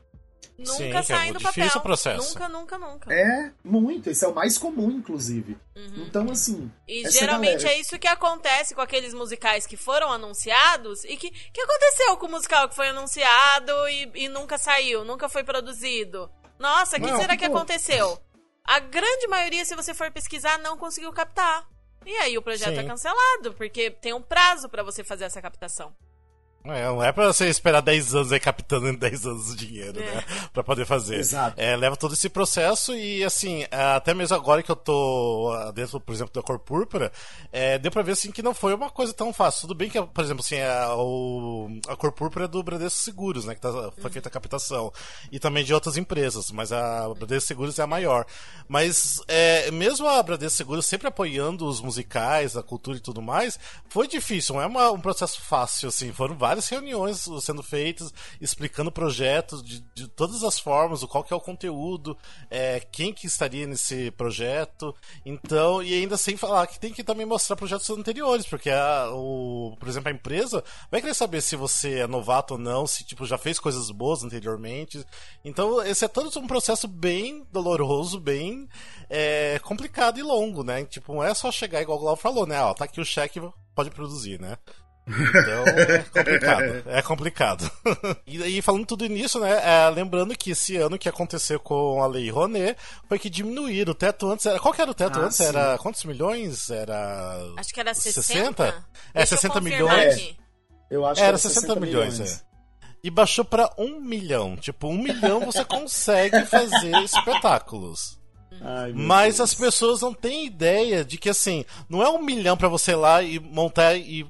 Speaker 4: Nunca
Speaker 2: Sim, é
Speaker 4: sai
Speaker 2: muito
Speaker 4: do papel.
Speaker 2: o processo.
Speaker 4: Nunca, nunca, nunca.
Speaker 3: É, muito. Isso é o mais comum, inclusive.
Speaker 4: Uhum.
Speaker 3: Então, assim.
Speaker 4: E geralmente
Speaker 3: galera-
Speaker 4: é isso que acontece com aqueles musicais que foram anunciados e que. que aconteceu com o musical que foi anunciado e, e nunca saiu, nunca foi produzido? Nossa, o que será que
Speaker 3: pô.
Speaker 4: aconteceu? A grande maioria, se você for pesquisar, não conseguiu captar. E aí o projeto
Speaker 2: Sim.
Speaker 4: é cancelado, porque tem um prazo pra você fazer essa captação.
Speaker 2: É, não é pra você esperar 10 anos aí captando (laughs) em 10 anos o dinheiro,
Speaker 4: É.
Speaker 2: né? Pra poder fazer.
Speaker 3: Exato.
Speaker 2: É, leva todo esse processo e, assim, até mesmo agora que eu tô ah, dentro, por exemplo, da Cor Púrpura, é, deu pra ver, assim, que não foi uma coisa tão fácil. Tudo bem que, por exemplo, assim, a, o, a Cor Púrpura é do Bradesco Seguros, né? Que tá, foi feita a captação. E também de outras empresas, mas a Bradesco Seguros é a maior. Mas, é, mesmo a Bradesco Seguros sempre apoiando os musicais, a cultura e tudo mais, foi difícil, não é uma- um processo fácil, assim. Foram várias reuniões sendo feitas, explicando projetos de, de todas as formas, o qual que é o conteúdo, é, quem que estaria nesse projeto. Então, e ainda sem falar que tem que também mostrar projetos anteriores, porque a, o, por exemplo, a empresa vai querer saber se você é novato ou não, se tipo já fez coisas boas anteriormente. Então, esse é todo um processo bem doloroso, bem é, complicado e longo, né? Tipo, não é só chegar igual o Glau falou, né? Ó, tá aqui o cheque, pode produzir, né? Então é complicado. (laughs) É complicado. e, e falando tudo nisso, né? é, lembrando que esse ano que aconteceu com a Lei Rouanet foi que diminuíram o teto antes. Era, qual que era o teto
Speaker 3: Ah,
Speaker 2: antes?
Speaker 3: sim.
Speaker 2: Era quantos milhões? Era.
Speaker 4: Acho que era 60.
Speaker 2: 60? É,
Speaker 4: Deixa eu
Speaker 2: 60
Speaker 4: confirmar
Speaker 2: milhões.
Speaker 4: aqui.
Speaker 3: Eu acho
Speaker 2: Era
Speaker 3: que
Speaker 2: 60 milhões, é. E baixou pra um milhão. Tipo, um milhão você consegue fazer (laughs) espetáculos.
Speaker 3: Ai,
Speaker 2: Mas
Speaker 3: Deus.
Speaker 2: as pessoas não têm ideia de que assim, não é um milhão pra você ir lá e montar e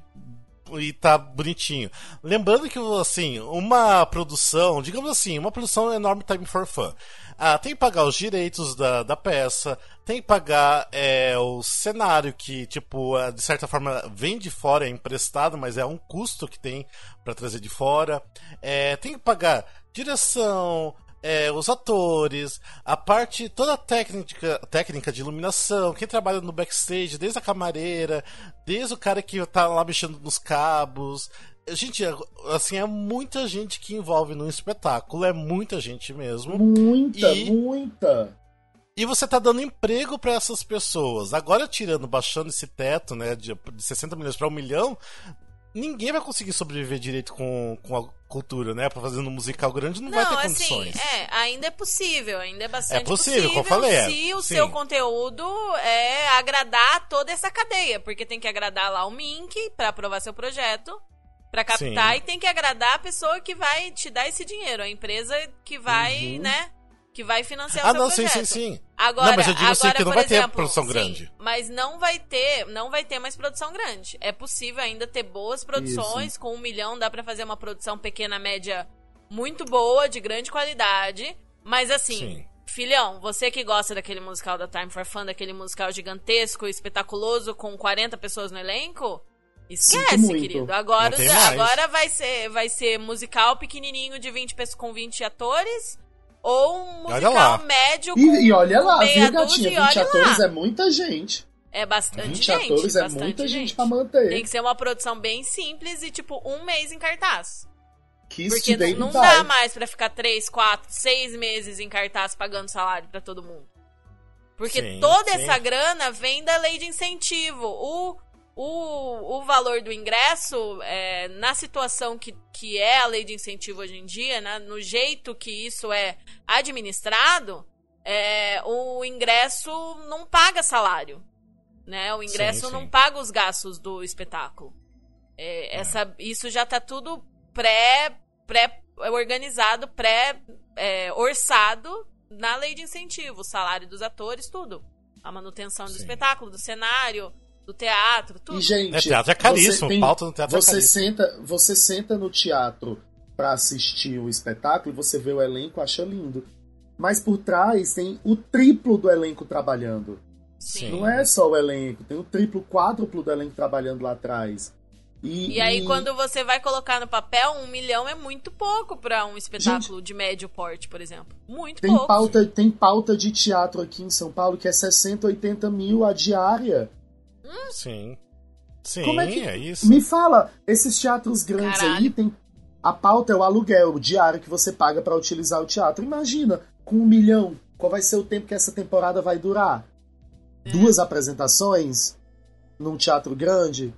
Speaker 2: e tá bonitinho. Lembrando que assim, uma produção, digamos assim, uma produção enorme time for fun. Ah, tem que pagar os direitos da, da peça, tem que pagar é, o cenário que, tipo, ah, de certa forma vem de fora, é emprestado, mas é um custo que tem pra trazer de fora. É, tem que pagar direção, é, os atores, a parte, toda a técnica, técnica de iluminação, quem trabalha no backstage, desde a camareira, desde o cara que tá lá mexendo nos cabos. Gente, assim, é muita gente que envolve no espetáculo, é muita gente mesmo.
Speaker 3: Muita, e... muita.
Speaker 2: E você tá dando emprego para essas pessoas. Agora, tirando, baixando esse teto, né, de, de 60 milhões para um milhão, ninguém vai conseguir sobreviver direito com, com a cultura, né? Pra fazer um musical grande não, não vai ter assim, condições.
Speaker 4: É, ainda é possível, ainda é bastante
Speaker 2: é possível.
Speaker 4: possível
Speaker 2: como eu falei. É.
Speaker 4: Se o Sim. seu conteúdo é agradar toda essa cadeia, porque tem que agradar lá o Mink para aprovar seu projeto, para captar Sim. e tem que agradar a pessoa que vai te dar esse dinheiro, a empresa que vai, uhum. né? que vai financiar ah, o seu
Speaker 2: não,
Speaker 4: projeto.
Speaker 2: sim, sim, sim.
Speaker 4: Agora,
Speaker 2: não, mas eu digo assim
Speaker 4: agora,
Speaker 2: que não vai exemplo, ter produção sim, grande.
Speaker 4: Mas não vai ter, não vai ter mais produção grande. É possível ainda ter boas produções, Isso. com um milhão dá para fazer uma produção pequena, média, muito boa, de grande qualidade. Mas assim, sim. filhão, você que gosta daquele musical da Time for Fun, daquele musical gigantesco, espetaculoso, com 40 pessoas no elenco... Esquece, querido. Agora, agora vai ser, vai ser musical pequenininho de 20 com 20 atores ou um musical médio com
Speaker 3: E, e olha lá, viu, gatinha? 20 atores lá. é muita gente.
Speaker 4: É bastante 20 gente.
Speaker 3: atores
Speaker 4: é
Speaker 3: muita gente. gente pra manter.
Speaker 4: Tem que ser uma produção bem simples e, tipo, um mês em cartaz.
Speaker 3: Que
Speaker 4: Porque não, não dá mais pra ficar 3, 4, 6 meses em cartaz pagando salário pra todo mundo. Porque sim, toda sim. essa grana vem da lei de incentivo. O o, o valor do ingresso, é, na situação que, que é a lei de incentivo hoje em dia, né, no jeito que isso é administrado, é, o ingresso não paga salário. Né? O ingresso sim, sim. não paga os gastos do espetáculo. É, é. essa, isso já está tudo pré, pré organizado, pré é, orçado na lei de incentivo, o salário dos atores, tudo. A manutenção do espetáculo, do cenário, do teatro, tudo.
Speaker 3: E, gente, é,
Speaker 2: teatro é caríssimo, tem, pauta no teatro é
Speaker 3: você
Speaker 2: é
Speaker 3: Senta, você senta no teatro para assistir o espetáculo e você vê o elenco, acha lindo. Mas por trás tem o triplo do elenco trabalhando.
Speaker 4: Sim.
Speaker 3: Não é só o elenco, tem o triplo, quádruplo do elenco trabalhando lá atrás.
Speaker 4: E, e aí, e... quando você vai colocar no papel, um milhão é muito pouco para um espetáculo Gente, de médio porte, por exemplo. Muito
Speaker 3: tem
Speaker 4: pouco.
Speaker 3: Pauta, tem pauta de teatro aqui em São Paulo que é 60, 80 mil a diária.
Speaker 2: Sim. Sim, Como é, que... é isso.
Speaker 3: Me fala, esses teatros grandes Caralho. aí tem. A pauta é o aluguel, o diário que você paga para utilizar o teatro. Imagina, com um milhão, qual vai ser o tempo que essa temporada vai durar? É. Duas apresentações num teatro grande?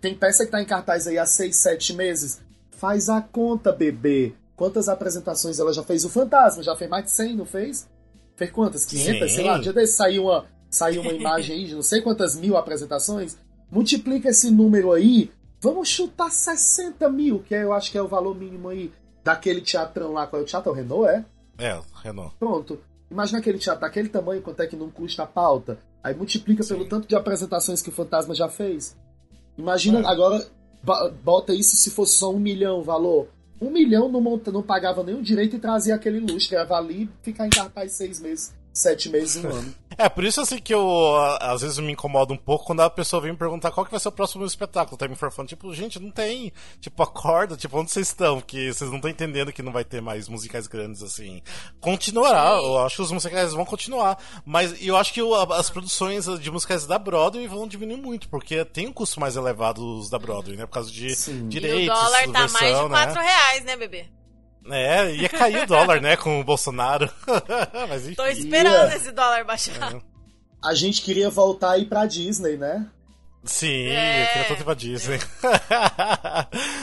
Speaker 3: tem peça que tá em cartaz aí há seis, sete meses. Faz a conta, bebê. Quantas apresentações ela já fez? O Fantasma já fez mais de 100, não fez? Fez quantas? 500? Sim. Sei lá. Dia desse saiu uma, saiu uma imagem aí de não sei quantas mil apresentações, multiplica esse número aí, vamos chutar 60 mil, que é, eu acho que é o valor mínimo aí daquele teatrão lá, qual é o teatro? O Renault, é?
Speaker 2: É, Renault.
Speaker 3: Pronto. Imagina aquele teatro daquele tamanho, quanto é que não custa a pauta. Aí multiplica Sim. pelo tanto de apresentações que o Fantasma já fez. Imagina é. agora, bota isso se fosse só um milhão o valor. Um milhão não, monta, não pagava nenhum direito e trazia aquele lustre. Ia valer ficar em cartaz seis meses sete meses, um ano. (laughs)
Speaker 2: É, por isso assim que eu às vezes me incomoda um pouco quando a pessoa vem me perguntar qual que vai ser o próximo espetáculo, Time for Fun. Tipo, gente, não tem. Tipo, acorda, tipo, onde vocês estão? Que vocês não estão entendendo que não vai ter mais musicais grandes assim. Continuará, eu acho que os musicais vão continuar. Mas eu acho que as produções de musicais da Broadway vão diminuir muito, porque tem um custo mais elevado os da Broadway, né? Por causa de Sim. direitos. E o
Speaker 4: dólar
Speaker 2: tá
Speaker 4: versão, mais de 4 né? reais, né, bebê?
Speaker 2: É, ia cair o dólar, né, com o Bolsonaro. (laughs) Mas enfim.
Speaker 4: Tô esperando esse dólar baixar. É.
Speaker 3: A gente queria voltar aí pra Disney, né?
Speaker 2: Sim, é. eu queria tanto ir pra Disney.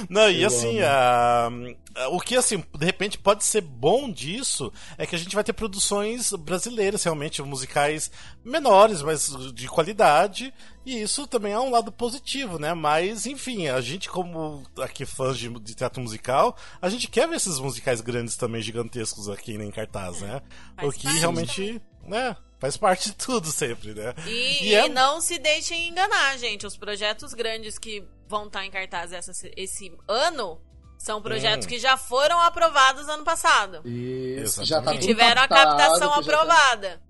Speaker 2: Não, e assim, uh, o que assim, de repente pode ser bom disso é que a gente vai ter produções brasileiras, realmente, musicais menores, mas de qualidade, e isso também é um lado positivo, né? Mas, enfim, a gente, como aqui fãs de, de teatro musical, a gente quer ver esses musicais grandes também, gigantescos aqui né, em cartaz, né? o que realmente, né? Faz parte de tudo sempre, né?
Speaker 4: E, e, é... não se deixem enganar, gente. Os projetos grandes que vão estar em cartaz essa, esse ano são projetos hum. que já foram aprovados ano passado.
Speaker 3: Isso, já tá
Speaker 4: tiveram a captação tá- aprovada. Tá...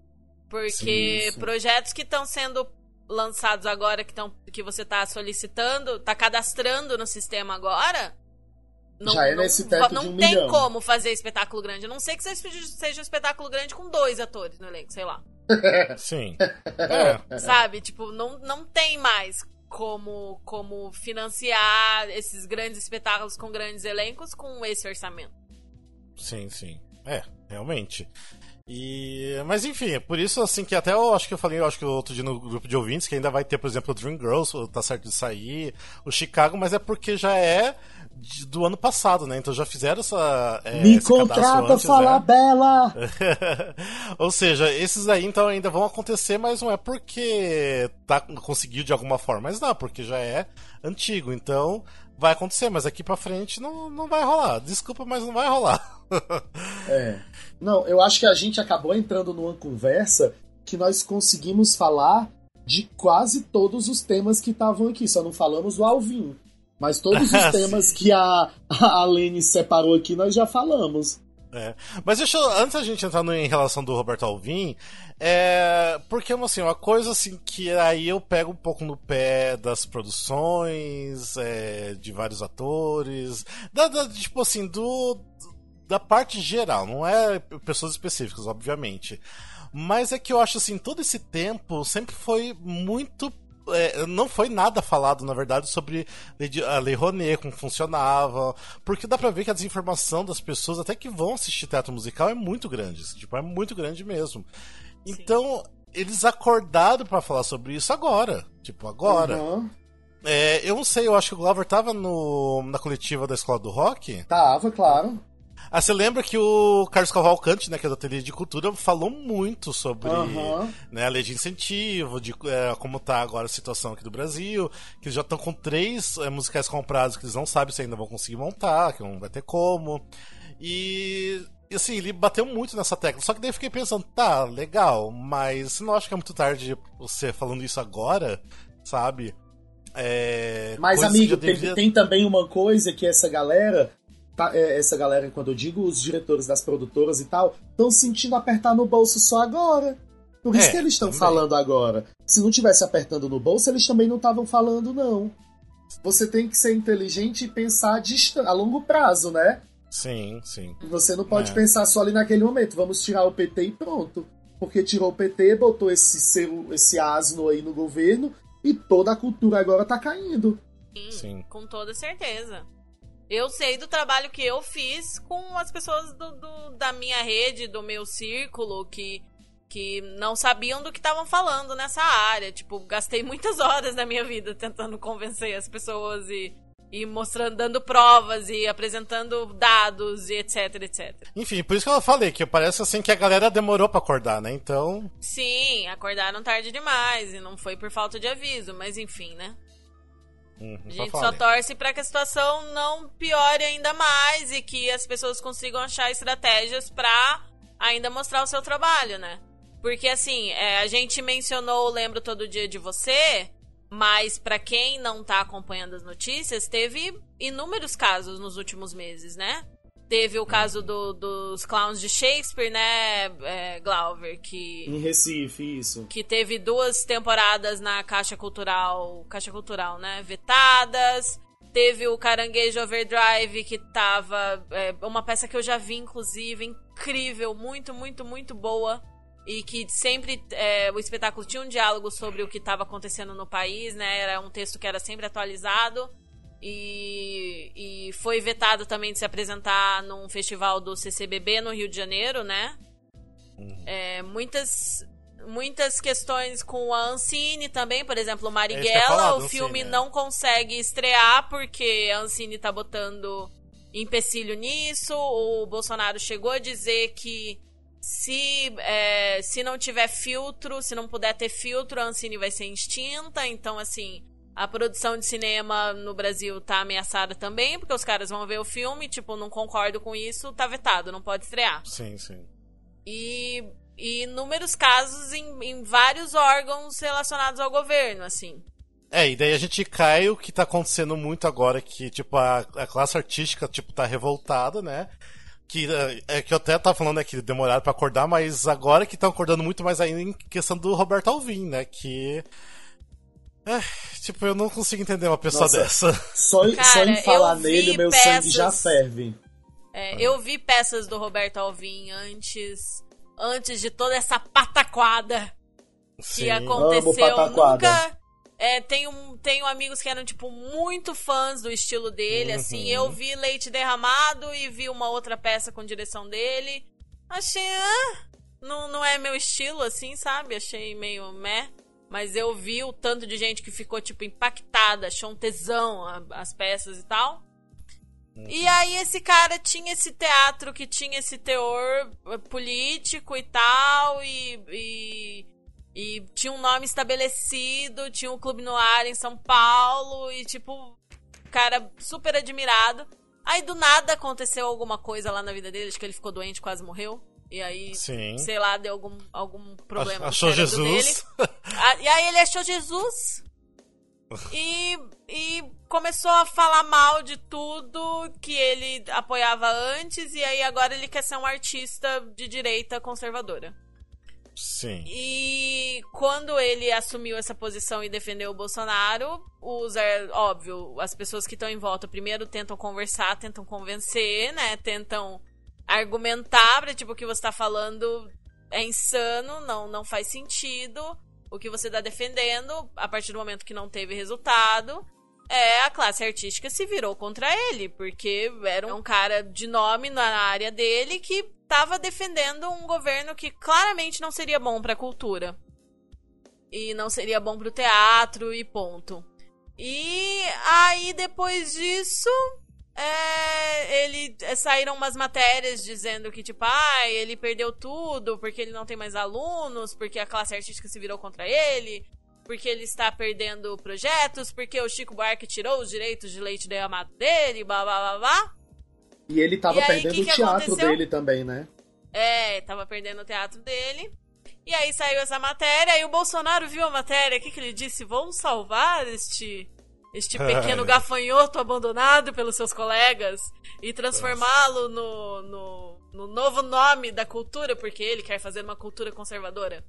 Speaker 4: Porque sim, projetos que estão sendo lançados agora, que, tão, que você está solicitando, está cadastrando no sistema agora, Não,
Speaker 3: Já é
Speaker 4: não,
Speaker 3: nesse teto
Speaker 4: não
Speaker 3: de um
Speaker 4: tem
Speaker 3: milhão.
Speaker 4: como fazer espetáculo grande. A não ser que seja, seja um espetáculo grande com dois atores no elenco, sei lá.
Speaker 2: Sim. É.
Speaker 4: Sabe? Tipo, não, não tem mais como, como financiar esses grandes espetáculos com grandes elencos com esse orçamento.
Speaker 2: Sim, sim. É, realmente. E, mas enfim, é por isso assim que até eu acho que eu falei, eu acho que outro dia no grupo de ouvintes que ainda vai ter, por exemplo, o Dream Girls, tá certo de sair, o Chicago, mas é porque já é de- do ano passado, né? Então já fizeram essa é,
Speaker 3: Me contrata,
Speaker 2: antes,
Speaker 3: fala
Speaker 2: né? (laughs)
Speaker 3: bela!
Speaker 2: Ou seja, esses aí então ainda vão acontecer, mas não é porque tá, conseguiu de alguma forma, mas não, porque já é antigo, então vai acontecer, mas aqui pra frente não, não vai rolar. Desculpa, mas não vai rolar. (laughs)
Speaker 3: É. Não, eu acho que a gente acabou entrando numa conversa que nós conseguimos falar de quase todos os temas que estavam aqui, só não falamos do Alvin. Mas todos os (laughs)
Speaker 2: Sim.
Speaker 3: temas que a, a Lene separou aqui, nós já falamos.
Speaker 2: É. Mas deixa eu, antes da gente entrar no, em relação do Roberto Alvim, é, porque assim, uma coisa assim que aí eu pego um pouco no pé das produções, é, de vários atores, da, da- tipo assim, do da parte geral, não é pessoas específicas, obviamente. Mas é que eu acho assim, todo esse tempo sempre foi muito é, não foi nada falado, na verdade, sobre a Lei Rouanet, como funcionava. Porque dá pra ver que a desinformação das pessoas, até que vão assistir teatro musical, é muito grande. Tipo, é muito grande mesmo. Então, eles acordaram pra falar sobre isso agora. Tipo, agora.
Speaker 3: Uhum.
Speaker 2: É, eu não sei, eu acho que o Glover tava no, na coletiva da Escola do Rock.
Speaker 3: Tava, claro.
Speaker 2: Ah, você lembra que o Carlos Cavalcante, né, que é do Ateliê de Cultura, falou muito sobre
Speaker 3: Aham.
Speaker 2: né, a lei de incentivo, de é, como tá agora a situação aqui do Brasil, que eles já estão com três é, musicais comprados que eles não sabem se ainda vão conseguir montar, que não vai ter como. E, e, assim, ele bateu muito nessa tecla. Só que daí eu fiquei pensando, tá, legal, mas você não acha que é muito tarde você falando isso agora, sabe? É,
Speaker 3: Mas,
Speaker 2: que
Speaker 3: amigo,
Speaker 2: já
Speaker 3: tem,
Speaker 2: devia-
Speaker 3: tem também uma coisa que essa galera, tá- é, essa galera, quando eu digo os diretores das produtoras e tal, estão sentindo apertar no bolso só agora. Por isso
Speaker 2: É,
Speaker 3: que eles estão falando agora. Se não tivesse apertando no bolso, eles também não estavam falando, não. Você tem que ser inteligente e pensar distan- a longo prazo, né?
Speaker 2: Sim, sim.
Speaker 3: Você não pode
Speaker 2: É.
Speaker 3: pensar só ali naquele momento, vamos tirar o PT e pronto. Porque tirou o PT, botou esse, seu, esse asno aí no governo e toda a cultura agora tá caindo.
Speaker 4: Sim,
Speaker 2: Sim.
Speaker 4: com toda certeza. Eu sei do trabalho que eu fiz com as pessoas do, do- da minha rede, do meu círculo, que, que não sabiam do que estavam falando nessa área. Tipo, gastei muitas (laughs) horas da minha vida tentando convencer as pessoas e, e mostrando, dando provas e apresentando dados e etc, etc.
Speaker 2: Enfim, por isso que eu falei, que parece assim que a galera demorou pra acordar, né? Então.
Speaker 4: Sim, acordaram tarde demais e não foi por falta de aviso, mas enfim, né?
Speaker 2: Hum,
Speaker 4: A
Speaker 2: só
Speaker 4: gente só
Speaker 2: falei.
Speaker 4: torce pra que a situação não piore ainda mais e que as pessoas consigam achar estratégias pra ainda mostrar o seu trabalho, né? Porque assim, é, a gente mencionou o Lembro Todo Dia de Você, mas pra quem não tá acompanhando as notícias, teve inúmeros casos nos últimos meses, né? Teve o caso do- dos clowns de Shakespeare, né, é, Glauber, que
Speaker 3: Em Recife, isso.
Speaker 4: que teve duas temporadas na Caixa Cultural, Caixa Cultural, né, vetadas. Teve o Caranguejo Overdrive, que tava é, uma peça que eu já vi, inclusive, incrível, muito, muito, muito boa. E que sempre é, o espetáculo tinha um diálogo sobre o que estava acontecendo no país, né? Era um texto que era sempre atualizado. E, e foi vetado também de se apresentar num festival do CCBB no Rio de Janeiro, né? É, muitas muitas questões com a Ancine também, por exemplo,
Speaker 2: É
Speaker 4: Marighella,
Speaker 2: falar,
Speaker 4: o filme
Speaker 2: Ancine, é.
Speaker 4: não consegue estrear porque a Ancine tá botando empecilho nisso. O Bolsonaro chegou a dizer que se, é, se não tiver filtro, se não puder ter filtro, a Ancine vai ser extinta. Então, assim, a produção de cinema no Brasil tá ameaçada também, porque os caras vão ver o filme, tipo, não concordo com isso, tá vetado, não pode estrear.
Speaker 2: Sim, sim.
Speaker 4: E, e inúmeros casos em, em vários órgãos relacionados ao governo, assim.
Speaker 2: É, e daí a gente cai o que tá acontecendo muito agora, que, tipo, a, a classe artística, tipo, tá revoltada, né? Que, é, é que eu até tava falando, né, que demoraram pra acordar, mas agora que estão acordando muito mais ainda em questão do Roberto Alvim, né? Que É, tipo, eu não consigo entender uma pessoa
Speaker 3: Nossa.
Speaker 2: dessa.
Speaker 3: Só,
Speaker 4: Cara,
Speaker 3: só em falar nele, meu
Speaker 4: peças-
Speaker 3: sangue já ferve.
Speaker 4: É, eu vi peças do Roberto Alvim antes, antes de toda essa pataquada que
Speaker 2: Sim.
Speaker 4: aconteceu.
Speaker 3: Amo pataquada.
Speaker 4: Nunca. É, tenho, tenho amigos que eram, tipo, muito fãs do estilo dele,
Speaker 2: Uhum.
Speaker 4: assim. Eu vi Leite Derramado e vi uma outra peça com direção dele. Achei. Ah, não, não é meu estilo, assim, sabe? Achei meio meh. Mas eu vi o tanto de gente que ficou, tipo, impactada, achou um tesão a- as peças e tal. E aí esse cara tinha esse teatro que tinha esse teor eh, político e tal, e, e, e tinha um nome estabelecido, tinha um clube no ar em São Paulo, e tipo, cara super admirado. Aí do nada aconteceu alguma coisa lá na vida dele, acho que ele ficou doente, quase morreu. E aí,
Speaker 2: Sim.
Speaker 4: sei lá, deu algum, algum problema.
Speaker 2: Achou Jesus. (laughs)
Speaker 4: E aí ele achou Jesus e, e começou a falar mal de tudo que ele apoiava antes, e aí agora ele quer ser um artista de direita conservadora.
Speaker 2: Sim.
Speaker 4: E quando ele assumiu essa posição e defendeu o Bolsonaro, os, óbvio, as pessoas que estão em volta primeiro tentam conversar, tentam convencer, né? Tentam argumentar pra, tipo, o que você tá falando é insano, não, não faz sentido. O que você tá defendendo, a partir do momento que não teve resultado, é a classe artística se virou contra ele, porque era um cara de nome na área dele que estava defendendo um governo que claramente não seria bom para a cultura. E não seria bom para o teatro e ponto. E aí depois disso, é, ele é, saíram umas matérias dizendo que tipo, ah, ele perdeu tudo porque ele não tem mais alunos, porque a classe artística se virou contra ele, porque ele está perdendo projetos, porque o Chico Buarque tirou os direitos de leite derramado dele, blá blá blá blá.
Speaker 3: E ele tava
Speaker 4: E aí,
Speaker 3: perdendo
Speaker 4: que
Speaker 3: o
Speaker 4: que
Speaker 3: teatro
Speaker 4: aconteceu?
Speaker 3: dele também, né?
Speaker 4: É, tava perdendo o teatro dele. E aí saiu essa matéria, e o Bolsonaro viu a matéria, o que, que ele disse? Vamos salvar este, este pequeno (laughs) gafanhoto abandonado pelos seus colegas e transformá-lo no, no, no novo nome da cultura, porque ele quer fazer uma cultura conservadora.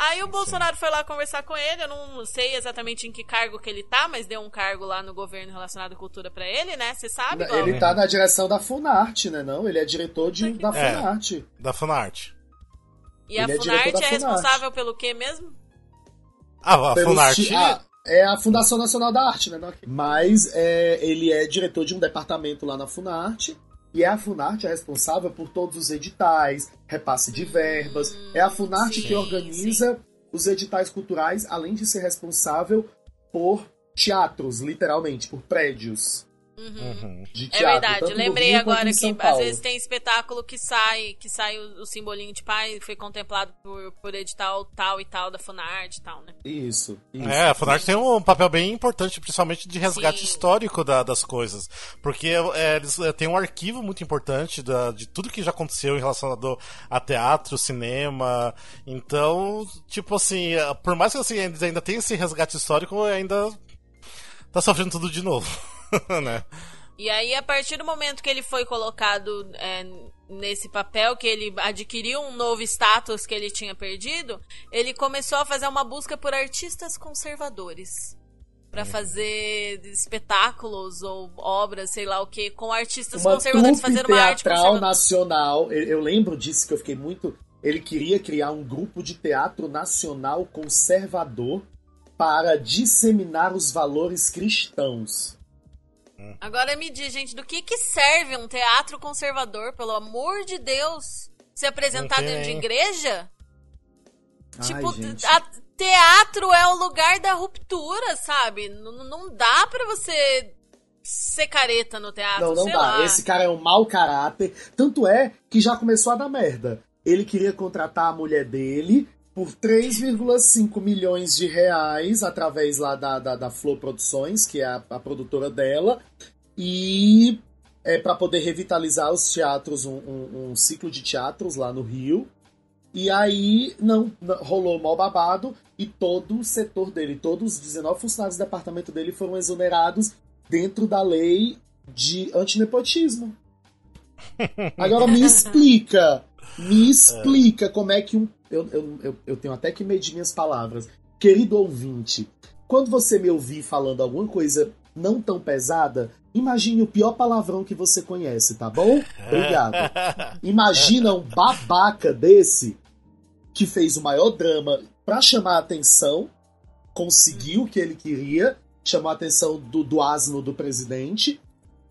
Speaker 4: Aí o Bolsonaro foi lá conversar com ele, eu não sei exatamente em que cargo que ele tá, mas deu um cargo lá no governo relacionado à cultura pra ele, né? Você sabe, Glauber?
Speaker 3: Ele tá na direção da Funarte, né? Não? Ele é diretor de, da
Speaker 2: É.
Speaker 3: Funarte.
Speaker 2: Da Funarte.
Speaker 4: E a
Speaker 3: ele é diretor
Speaker 4: Funarte é
Speaker 3: Funarte.
Speaker 4: responsável pelo quê mesmo?
Speaker 2: Ah, a Funarte.
Speaker 3: ti- ah, é a Fundação Nacional da Arte, né? Mas é, ele é diretor de um departamento lá na Funarte. E é a Funarte a responsável por todos os editais, repasse de verbas. É a Funarte
Speaker 4: sim,
Speaker 3: que organiza os editais culturais, além de ser responsável por teatros, literalmente, por prédios
Speaker 2: Uhum.
Speaker 3: de
Speaker 4: É
Speaker 3: teatro.
Speaker 4: verdade,
Speaker 3: tanto no
Speaker 4: lembrei
Speaker 3: Rio
Speaker 4: agora que às vezes tem espetáculo que sai, que sai o, o simbolinho de pai, foi contemplado por, por edital tal e tal da Funarte e tal, né?
Speaker 3: Isso, isso.
Speaker 2: É, a Funarte tem um papel bem importante, principalmente de resgate
Speaker 4: Sim.
Speaker 2: histórico da- das coisas. Porque é, eles é, têm um arquivo muito importante da- de tudo que já aconteceu em relacionado a teatro, cinema. Então, tipo assim, é, por mais que assim, eles ainda tenham esse resgate histórico, ainda tá sofrendo tudo de novo. (laughs) né?
Speaker 4: E aí, a partir do momento que ele foi colocado é, nesse papel, que ele adquiriu um novo status que ele tinha perdido, ele começou a fazer uma busca por artistas conservadores. Pra fazer espetáculos ou obras, sei lá o que, com artistas
Speaker 3: uma
Speaker 4: conservadores, fazendo uma arte
Speaker 3: teatral nacional. Eu, eu lembro disso que eu fiquei muito. Ele queria criar um grupo de teatro nacional conservador para disseminar os valores cristãos.
Speaker 4: Agora me diz, gente, do que, que serve um teatro conservador, pelo amor de Deus? Se apresentar dentro de igreja? Tipo,
Speaker 3: Ai, gente.
Speaker 4: a- teatro é o lugar da ruptura, sabe? N- não dá pra você ser careta no teatro,
Speaker 3: Não, não dá.
Speaker 4: lá.
Speaker 3: Esse cara é um mau caráter. Tanto é que já começou a dar merda. Ele queria contratar a mulher dele por 3,5 milhões de reais através lá da, da, da Flow Produções, que é a, a produtora dela, e é para poder revitalizar os teatros, um, um- um ciclo de teatros lá no Rio. E aí não, não- rolou mal babado e todo o setor dele, todos os 19 funcionários do departamento dele foram exonerados dentro da lei de antinepotismo. (laughs) Agora me explica, me explica como é que um. Eu, eu, eu, eu tenho até que medir minhas palavras. Querido ouvinte, quando você me ouvir falando alguma coisa não tão pesada, imagine o pior palavrão que você conhece, tá bom? Obrigado. Imagina um babaca desse que fez o maior drama para chamar a atenção, conseguiu o que ele queria, chamou a atenção do, do asno do presidente,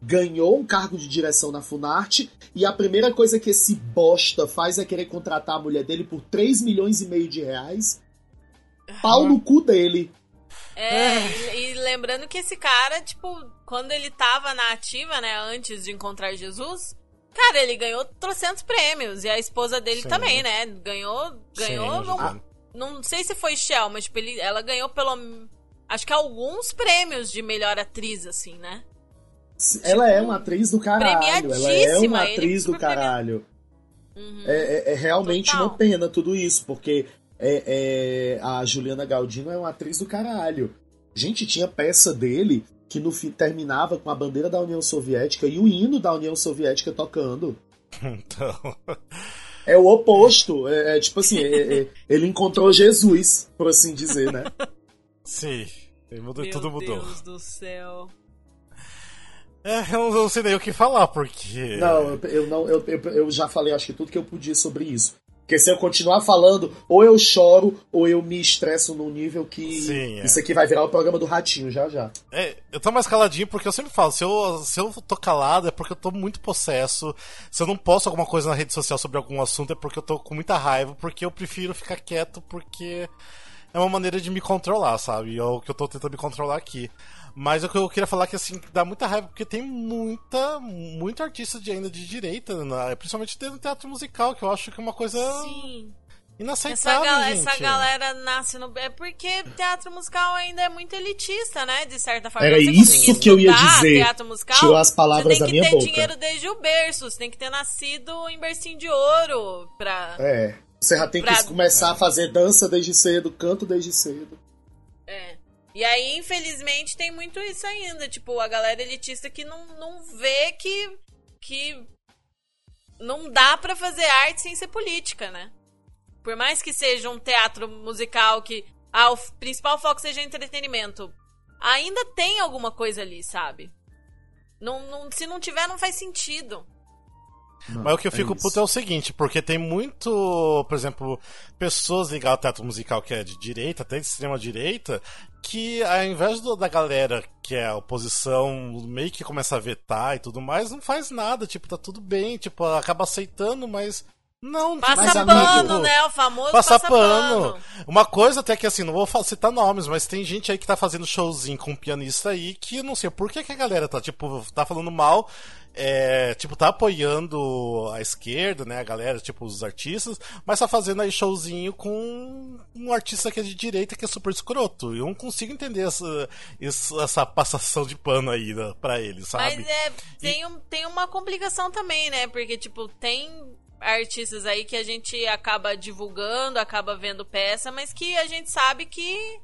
Speaker 3: ganhou um cargo de direção na Funarte e a primeira coisa que esse bosta faz é querer contratar a mulher dele por 3 milhões e meio de reais. Pau no cu dele.
Speaker 4: É, e, e lembrando que esse cara, tipo, quando ele tava na ativa, né, antes de encontrar Jesus, cara, ele ganhou trocentos prêmios. E a esposa dele Sim. também, né? Ganhou. Ganhou. Sim, não, não sei se foi Shell, mas tipo, ele, ela ganhou pelo. Acho que alguns prêmios de melhor atriz, assim, né?
Speaker 3: Ela é uma atriz do caralho. Ela é uma atriz do caralho. Uhum. É, é, é, realmente Total. uma pena tudo isso, porque é, é, a Juliana Galdino é uma atriz do caralho. Gente, tinha peça dele que no fim terminava com a bandeira da União Soviética e o hino da União Soviética tocando. Então. É o oposto. É, é tipo assim, é, é, ele encontrou Jesus, por assim dizer, né?
Speaker 2: Sim. Mudou,
Speaker 4: Meu
Speaker 2: tudo mudou.
Speaker 4: Meu Deus do céu.
Speaker 2: É, eu não sei nem o que falar, porque.
Speaker 3: Não, eu, eu não, eu, eu, eu, já falei, acho que tudo que eu podia sobre isso. Porque se eu continuar falando, ou eu choro, ou eu me estresso num nível que. Sim, é. Isso aqui vai virar o programa do Ratinho já já.
Speaker 2: É, eu tô mais caladinho porque eu sempre falo, se eu, se eu tô calado é porque eu tô muito possesso. Se eu não posto alguma coisa na rede social sobre algum assunto é porque eu tô com muita raiva, porque eu prefiro ficar quieto porque é uma maneira de me controlar, sabe? É o que eu tô tentando me controlar aqui. Mas o que eu queria falar é que assim, dá muita raiva porque tem muita, muito artista de, ainda de direita, né? principalmente dentro do teatro musical, que eu acho que é uma coisa
Speaker 4: Sim.
Speaker 2: inaceitável.
Speaker 4: Essa,
Speaker 2: gal
Speaker 4: essa galera nasce no. É porque teatro musical ainda é muito elitista, né? De certa forma.
Speaker 3: Era isso que eu ia dizer. Teatro musical, Tirou as palavras da minha boca.
Speaker 4: Você tem que ter dinheiro desde o berço, você tem que ter nascido em bercinho de ouro pra.
Speaker 3: É. Você já tem pra... que começar a fazer dança desde cedo, canto desde cedo.
Speaker 4: É. E aí, infelizmente, tem muito isso ainda. Tipo, a galera elitista que não, não vê que, que não dá para fazer arte sem ser política, né? Por mais que seja um teatro musical que ah, o principal foco seja entretenimento, ainda tem alguma coisa ali, sabe? Não, não, se não tiver, não faz sentido.
Speaker 2: Mas o que eu fico é puto é o seguinte, porque tem muito, por exemplo, pessoas ligadas ao teatro musical que é de direita, até de extrema direita, que ao invés do, da galera que é a oposição meio que começa a vetar e tudo mais, não faz nada, tipo, tá tudo bem, tipo, acaba aceitando, mas não,
Speaker 4: passa pano, né? O famoso passa, passa pano. pano.
Speaker 2: Uma coisa até que assim, não vou citar nomes, mas tem gente aí que tá fazendo showzinho com um pianista aí que não sei por que, que a galera tá, tipo, tá falando mal é, tipo, tá apoiando a esquerda, né, a galera, tipo, os artistas, mas tá fazendo aí showzinho com um artista que é de direita que é super escroto. Eu não consigo entender essa, essa passação de pano aí né, pra ele, sabe?
Speaker 4: Mas é, tem, e... um, tem uma complicação também, né, porque, tipo, tem artistas aí que a gente acaba divulgando, acaba vendo peça, mas que a gente sabe que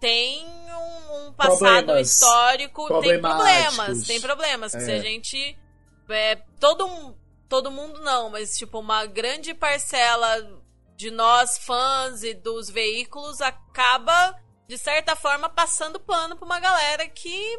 Speaker 4: tem um, um passado problemas histórico, tem problemas, tem problemas. Que é. se a gente. É, todo, todo mundo não, mas tipo, uma grande parcela de nós, fãs e dos veículos, acaba, de certa forma, passando pano pra uma galera que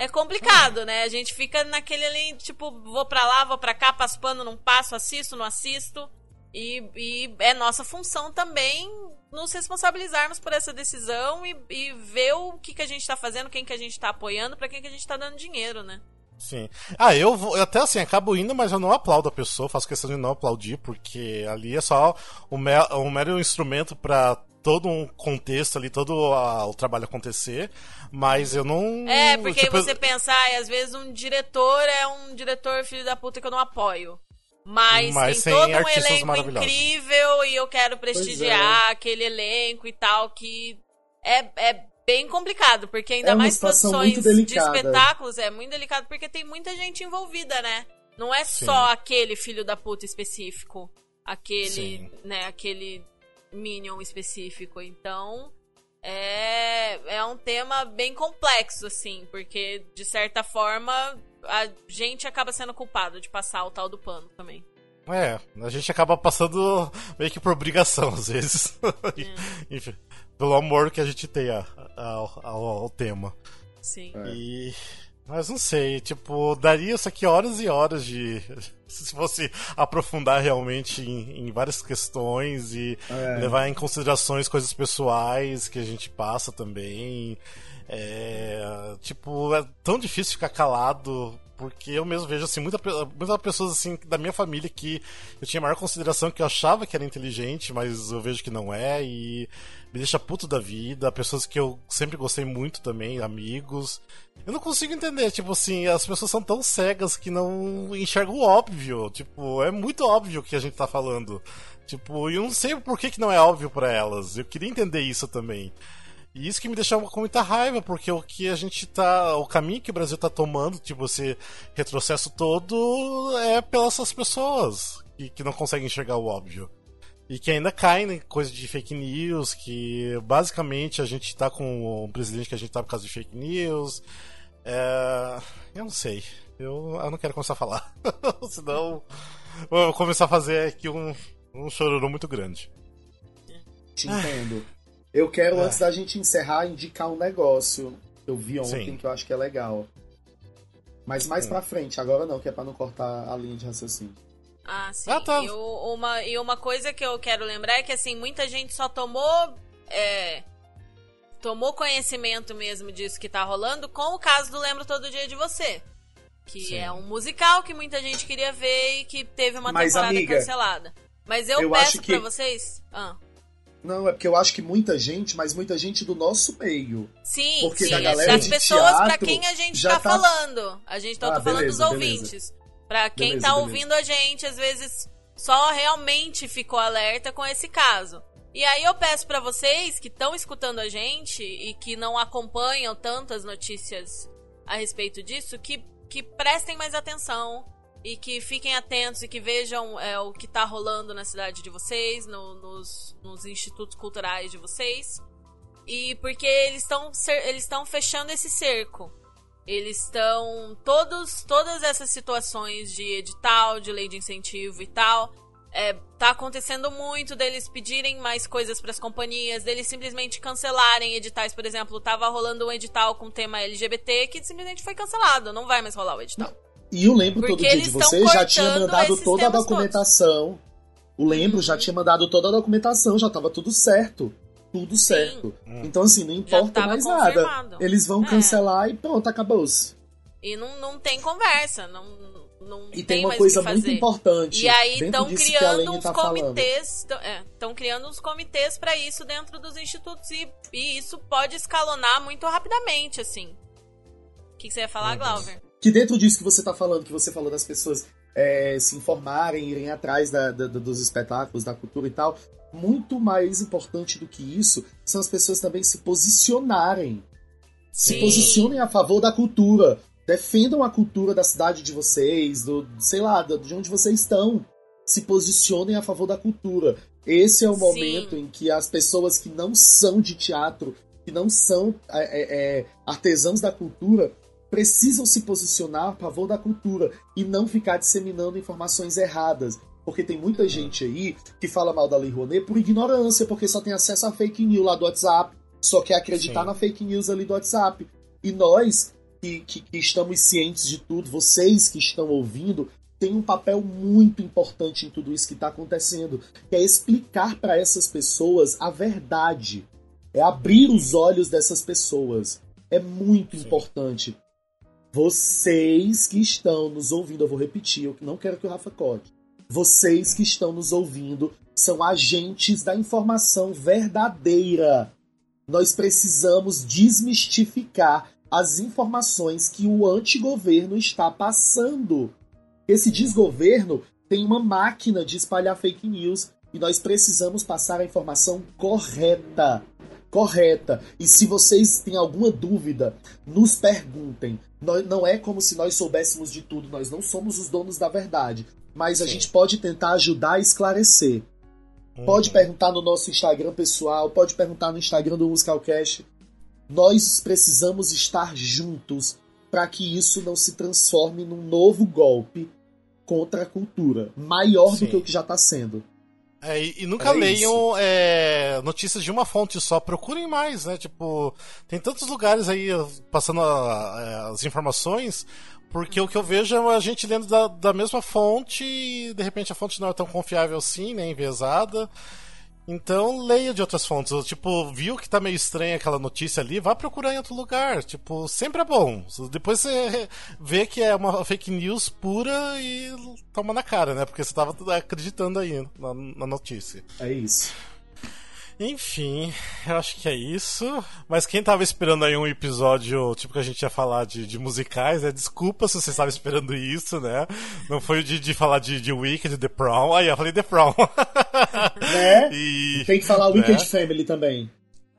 Speaker 4: é complicado, né? A gente fica naquele ali, tipo, vou pra lá, vou pra cá, passo pano, não passo, assisto, não assisto. E, e é nossa função também nos responsabilizarmos por essa decisão e, e ver o que, que a gente está fazendo, quem que a gente está apoiando, para quem que a gente está dando dinheiro, né?
Speaker 2: Sim. Ah, eu vou, eu até assim, acabo indo, mas eu não aplaudo a pessoa, faço questão de não aplaudir, porque ali é só um, mer um mero instrumento para todo um contexto ali, todo a, o trabalho acontecer, mas eu não.
Speaker 4: É, porque tipo, você pensar, às vezes um diretor é um diretor filho da puta que eu não apoio. Mas, Mas tem todo um elenco incrível e eu quero prestigiar é. aquele elenco e tal, que é, é bem complicado, porque ainda é mais produções de espetáculos é muito delicado, porque tem muita gente envolvida, né? Não é Sim. só aquele filho da puta específico, aquele, Sim. né, aquele Minion específico. Então, é, é um tema bem complexo, assim, porque de certa forma a gente acaba sendo culpado de passar o tal do pano também.
Speaker 2: É, a gente acaba passando meio que por obrigação às vezes. É. (laughs) Enfim. Pelo amor que a gente tem a, ao, ao, ao tema.
Speaker 4: Sim.
Speaker 3: É.
Speaker 2: E. Mas não sei, tipo, daria isso aqui horas e horas de. (laughs) Se fosse aprofundar realmente em, em várias questões e
Speaker 3: É.
Speaker 2: levar em considerações coisas pessoais que a gente passa também. É, tipo, é tão difícil ficar calado, porque eu mesmo vejo assim, muita, muitas pessoas assim da minha família que eu tinha maior consideração, que eu achava que era inteligente, mas eu vejo que não é, e me deixa puto da vida, pessoas que eu sempre gostei muito também, amigos. Eu não consigo entender, tipo assim, as pessoas são tão cegas que não enxergam o óbvio. Tipo, é muito óbvio o que a gente tá falando. Tipo, eu não sei por que, que não é óbvio pra elas. Eu queria entender isso também. E isso que me deixava com muita raiva, porque o que a gente tá. O caminho que o Brasil tá tomando, tipo, esse retrocesso todo, é pelas essas pessoas que, que não conseguem enxergar o óbvio. E que ainda caem em coisa de fake news, que basicamente a gente tá com um presidente que a gente tá por causa de fake news. É, eu não sei. Eu, eu não quero começar a falar. (laughs) Senão vou começar a fazer aqui um, um chororô muito grande.
Speaker 3: Te entendo. Eu quero,
Speaker 2: É.
Speaker 3: antes da gente encerrar, indicar um negócio que eu vi ontem
Speaker 2: Sim.
Speaker 3: que eu acho que é legal. Mas mais
Speaker 2: Hum.
Speaker 3: pra frente, agora não, que é pra não cortar a linha de raciocínio.
Speaker 4: Ah, sim.
Speaker 2: Ah, tá.
Speaker 4: E, o- uma, e uma coisa que eu quero lembrar é que, assim, muita gente só tomou. é, tomou conhecimento mesmo disso que tá rolando com o caso do Lembro Todo Dia de Você. Que
Speaker 2: Sim.
Speaker 4: é um musical que muita gente queria ver e que teve uma
Speaker 3: Mas,
Speaker 4: temporada
Speaker 3: amiga,
Speaker 4: cancelada. Mas eu,
Speaker 3: eu
Speaker 4: peço
Speaker 3: acho que-
Speaker 4: pra vocês. Ah.
Speaker 3: Não, é porque eu acho que muita gente, mas muita gente do nosso meio.
Speaker 4: Sim,
Speaker 3: Porque
Speaker 4: sim.
Speaker 3: da galera
Speaker 4: das
Speaker 3: de
Speaker 4: pessoas pra
Speaker 3: teatro
Speaker 4: quem a gente tá,
Speaker 3: tá-
Speaker 4: falando. A gente tá
Speaker 3: Ah,
Speaker 4: falando
Speaker 3: beleza,
Speaker 4: dos ouvintes. Pra quem
Speaker 3: Beleza,
Speaker 4: tá
Speaker 3: beleza.
Speaker 4: ouvindo a gente, às vezes só realmente ficou alerta com esse caso. E aí eu peço pra vocês que estão escutando a gente e que não acompanham tantas notícias a respeito disso, que, que prestem mais atenção e que fiquem atentos e que vejam é, o que tá rolando na cidade de vocês, no- nos, nos institutos culturais de vocês. E porque eles estão eles estão fechando esse cerco. Eles estão todos todas essas situações de edital, de lei de incentivo e tal, é, tá acontecendo muito deles pedirem mais coisas para as companhias, deles simplesmente cancelarem editais, por exemplo, tava rolando um edital com tema LGBT que simplesmente foi cancelado, não vai mais rolar o edital.
Speaker 3: E o Lembro
Speaker 4: Porque
Speaker 3: Todo Dia de
Speaker 4: estão
Speaker 3: Você já tinha mandado toda a documentação. O Lembro já tinha mandado toda a documentação, já tava tudo certo. Tudo certo. Então, assim, não importa mais
Speaker 4: confirmado.
Speaker 3: nada. Eles vão
Speaker 4: É.
Speaker 3: cancelar e pronto, acabou-se.
Speaker 4: E não, não tem conversa, não, não
Speaker 3: E
Speaker 4: tem,
Speaker 3: tem uma
Speaker 4: mais
Speaker 3: coisa muito importante.
Speaker 4: E aí estão criando
Speaker 3: Lene
Speaker 4: uns
Speaker 3: tá
Speaker 4: comitês, estão criando uns comitês para isso dentro dos institutos e, e isso pode escalonar muito rapidamente, assim. O que, que você ia falar,
Speaker 2: Uhum.
Speaker 4: Glauber?
Speaker 3: Que dentro disso que você tá falando, que você falou das pessoas é, se informarem, irem atrás da- da- dos espetáculos, da cultura e tal, muito mais importante do que isso são as pessoas também se posicionarem. Se
Speaker 4: Sim.
Speaker 3: posicionem a favor da cultura. Defendam a cultura da cidade de vocês, do, sei lá, de onde vocês estão. Se posicionem a favor da cultura. Esse é o
Speaker 4: Sim.
Speaker 3: momento em que as pessoas que não são de teatro, que não são é, é, é, artesãos da cultura, precisam se posicionar a favor da cultura e não ficar disseminando informações erradas. Porque tem muita gente aí que fala mal da Lei Rouanet por ignorância, porque só tem acesso a fake news lá do WhatsApp, só quer acreditar
Speaker 2: Sim.
Speaker 3: na fake news ali do WhatsApp. E nós, que, que, que estamos cientes de tudo, vocês que estão ouvindo, tem um papel muito importante em tudo isso que está acontecendo, que é explicar para essas pessoas a verdade, é abrir os olhos dessas pessoas. É muito
Speaker 2: Sim.
Speaker 3: importante. Vocês que estão nos ouvindo, eu vou repetir, eu não quero que o Rafa corte. Vocês que estão nos ouvindo são agentes da informação verdadeira. Nós precisamos desmistificar as informações que o antigoverno está passando. Esse desgoverno tem uma máquina de espalhar fake news e nós precisamos passar a informação correta. Correta. E se vocês têm alguma dúvida, nos perguntem. Nós- Não é como se nós soubéssemos de tudo, nós não somos os donos da verdade. Mas a
Speaker 2: Sim.
Speaker 3: gente pode tentar ajudar a esclarecer. Pode
Speaker 2: Uhum.
Speaker 3: perguntar no nosso Instagram pessoal, pode perguntar no Instagram do Musicalcast. Nós precisamos estar juntos para que isso não se transforme num novo golpe contra a cultura, maior
Speaker 2: Sim.
Speaker 3: do que o que já está sendo.
Speaker 2: É, e, e nunca
Speaker 3: É
Speaker 2: leiam é, notícias de uma fonte só, procurem mais, né? Tipo, tem tantos lugares aí passando a- a- as informações, porque o que eu vejo é a gente lendo da, da mesma fonte e de repente a fonte não é tão confiável assim, né? Enviesada. Então leia de outras fontes. Tipo, viu que tá meio estranha aquela notícia ali, vá procurar em outro lugar. Tipo, sempre é bom. Depois você vê que é uma fake news pura e toma na cara, né? Porque você tava acreditando aí na, na notícia.
Speaker 3: É isso.
Speaker 2: Enfim, eu acho que é isso. Mas quem tava esperando aí um episódio, tipo, que a gente ia falar de, de musicais, né? Desculpa se você estava esperando isso, né? Não foi o de, de falar de, de Wicked, The Prom. Aí eu falei The Prom. (laughs)
Speaker 3: Né?
Speaker 2: e,
Speaker 3: Tem que falar Wicked
Speaker 2: né?
Speaker 3: Family também.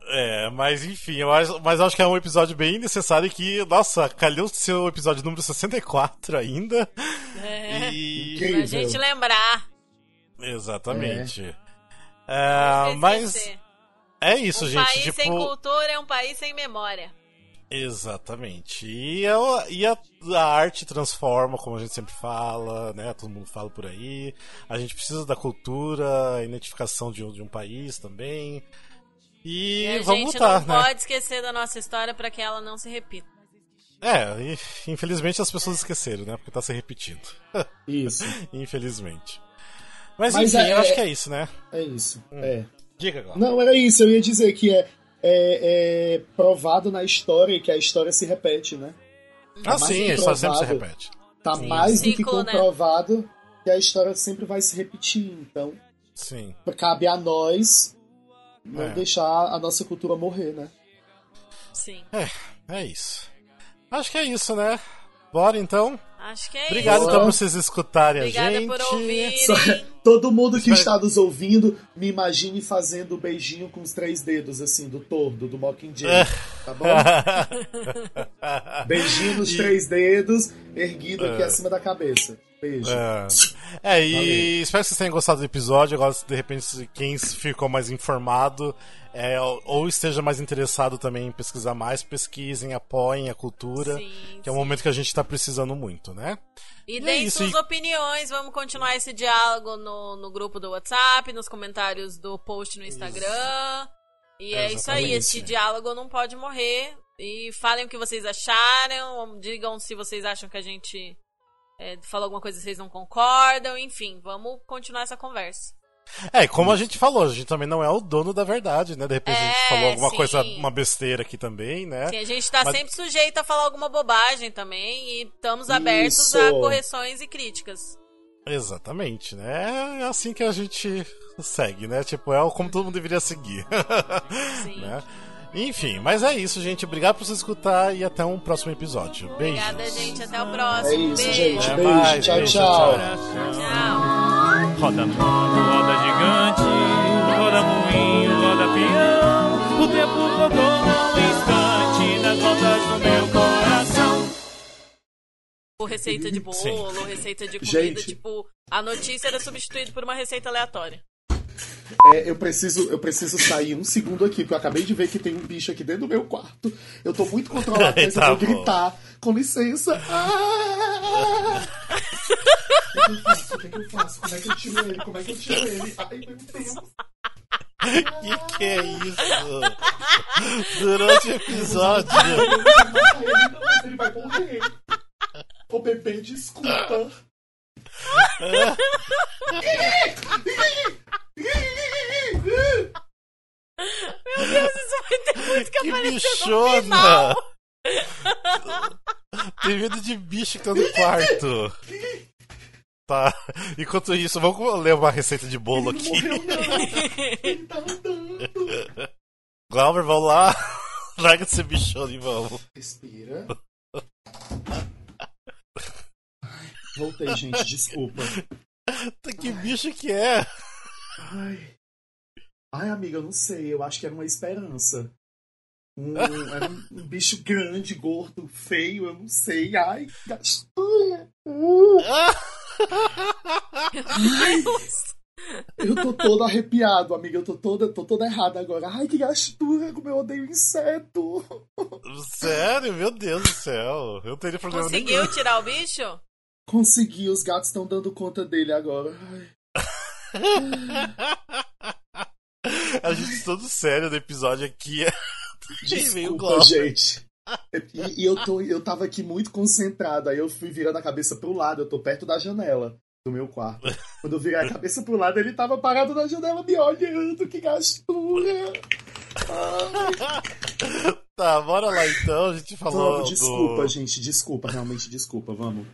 Speaker 2: É, mas enfim, eu acho, mas eu acho que é um episódio bem necessário que, nossa, calhou ser o episódio número 64 ainda.
Speaker 4: É,
Speaker 2: E.
Speaker 4: Pra gente lembrar.
Speaker 2: Exatamente. É, mas
Speaker 4: Esquecer.
Speaker 2: é isso,
Speaker 4: um
Speaker 2: gente.
Speaker 4: país
Speaker 2: tipo...
Speaker 4: sem cultura é um país sem memória.
Speaker 2: Exatamente. E, a, e a, a arte transforma, como a gente sempre fala, né? Todo mundo fala por aí. A gente precisa da cultura, a identificação de um, de um país também. E,
Speaker 4: E a
Speaker 2: vamos
Speaker 4: gente
Speaker 2: lutar,
Speaker 4: não
Speaker 2: né?
Speaker 4: pode esquecer da nossa história pra que ela não se repita.
Speaker 2: É, e, infelizmente as pessoas esqueceram, né? Porque tá se repetindo. (laughs)
Speaker 3: Isso.
Speaker 2: infelizmente. Mas,
Speaker 3: Mas
Speaker 2: enfim,
Speaker 3: é-
Speaker 2: eu acho
Speaker 3: é-
Speaker 2: que é isso, né?
Speaker 3: É isso.
Speaker 2: Hum.
Speaker 3: É.
Speaker 2: Diga agora.
Speaker 3: Não, era isso. Eu ia dizer que é, é, é provado na história que a história se repete, né?
Speaker 2: ah,
Speaker 3: mais
Speaker 2: sim, a história sempre se repete.
Speaker 3: Tá
Speaker 2: Sim.
Speaker 3: mais do que
Speaker 4: né?
Speaker 3: comprovado que a história sempre vai se repetir. Então,
Speaker 2: Sim.
Speaker 3: cabe a nós não
Speaker 2: É.
Speaker 3: deixar a nossa cultura morrer, né?
Speaker 4: Sim.
Speaker 2: É isso. Acho que é isso, né? Bora então.
Speaker 4: Acho que é
Speaker 2: Obrigado
Speaker 4: isso.
Speaker 2: então por vocês escutarem
Speaker 4: Obrigada
Speaker 2: a gente.
Speaker 4: por ouvirem.
Speaker 3: Só- todo mundo que está nos ouvindo, me imagine fazendo o beijinho com os três dedos, assim, do tordo, do Mockingjay. Tá bom? (laughs) Beijinho nos
Speaker 2: E-
Speaker 3: três dedos, erguido aqui acima da cabeça. Beijo.
Speaker 2: É, É, e espero que vocês tenham gostado do episódio. Agora, de repente, quem ficou mais informado é, ou esteja mais interessado também em pesquisar mais, pesquisem, apoiem a cultura,
Speaker 4: Sim,
Speaker 2: que é um
Speaker 4: sim.
Speaker 2: momento que a gente está precisando muito, né?
Speaker 4: E
Speaker 2: E é
Speaker 4: deem
Speaker 2: isso,
Speaker 4: suas opiniões, vamos continuar esse diálogo no, no grupo do WhatsApp, nos comentários do post no Instagram. E é isso aí, esse diálogo não pode morrer. E falem o que vocês acharam, digam se vocês acham que a gente é, falou alguma coisa que vocês não concordam, enfim, vamos continuar essa conversa.
Speaker 2: É, como a gente falou, a gente também não é o dono da verdade, né? De repente a gente
Speaker 4: É,
Speaker 2: falou alguma
Speaker 4: sim.
Speaker 2: coisa, uma besteira aqui também, né?
Speaker 4: Sim, a gente tá
Speaker 2: Mas-
Speaker 4: sempre sujeito a falar alguma bobagem também e estamos abertos
Speaker 3: Isso.
Speaker 4: a correções e críticas.
Speaker 2: Exatamente, né? É assim que a gente segue, né? Tipo, é como todo mundo deveria seguir.
Speaker 4: Sim. (laughs)
Speaker 2: né? Enfim, mas é isso, gente. Obrigado por você escutar e até um próximo episódio. Beijos.
Speaker 4: Obrigada, gente. Até o próximo.
Speaker 3: É isso,
Speaker 4: Beijo.
Speaker 3: gente. Beijo. tchau,
Speaker 2: beijo,
Speaker 3: tchau.
Speaker 1: Coração.
Speaker 4: Tchau.
Speaker 1: Roda mundo, roda gigante, roda moinho, roda peão. O tempo rodou num instante nas voltas do meu coração.
Speaker 4: Receita de bolo,
Speaker 2: Sim.
Speaker 4: receita de comida.
Speaker 3: Gente.
Speaker 4: Tipo, a notícia era substituída por uma receita aleatória.
Speaker 3: É, eu, preciso, eu preciso sair um segundo aqui, porque eu acabei de ver que tem um bicho aqui dentro do meu quarto. Eu tô muito controlado, (laughs) mas
Speaker 2: Tá
Speaker 3: eu vou
Speaker 2: bom.
Speaker 3: gritar. Com licença. Ah! O que, é que eu faço? O que, é que eu faço? Como é que eu tiro ele? Como é que eu tiro ele? Ai, meu Deus. (laughs)
Speaker 2: Que que é isso? Durante o episódio.
Speaker 3: Ele vai morrer. Ô bebê, desculpa. (laughs)
Speaker 4: Meu Deus, isso vai ter muito que,
Speaker 2: Que
Speaker 4: aparecer no
Speaker 2: bichona!
Speaker 4: final.
Speaker 2: Tem medo de bicho que tá no quarto. Tá. Enquanto isso, vamos ler uma receita de bolo
Speaker 3: Ele
Speaker 2: aqui.
Speaker 3: não. Ele tá andando.
Speaker 2: Glauber, vamos lá. Larga esse bichona e vamos.
Speaker 3: Respira. Voltei, gente, desculpa.
Speaker 2: Tá, Que bicho que é?
Speaker 3: Ai. Ai, amiga, eu não sei. Eu acho que era uma esperança. Um, era um, um bicho grande, gordo, feio, eu não sei. Ai, gastura. (laughs) Eu tô todo arrepiado, amiga. Eu tô toda, tô toda errada agora. Ai, que gastura, como eu odeio inseto.
Speaker 2: Sério? Meu Deus do céu. Eu teria problema nenhum.
Speaker 4: Conseguiu tirar o bicho?
Speaker 3: Consegui, os gatos estão dando conta dele agora. Ai. (laughs)
Speaker 2: A gente todo sério no episódio aqui. (laughs)
Speaker 3: Desculpa, gente. E, e, eu, tô, eu tava aqui muito concentrado, aí eu fui virando a cabeça pro lado, eu tô perto da janela do meu quarto. Quando eu virei a cabeça pro lado, ele tava parado na janela me olhando, que gastura! (laughs)
Speaker 2: tá, bora lá então, a gente falou.
Speaker 3: Vamos, desculpa, do... gente, desculpa, realmente desculpa, vamos.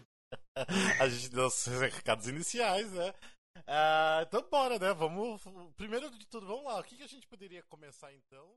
Speaker 2: a gente deu os recados iniciais, né? Uh, então bora, né? Vamos. Primeiro de tudo, vamos lá. O que, que a gente poderia começar então?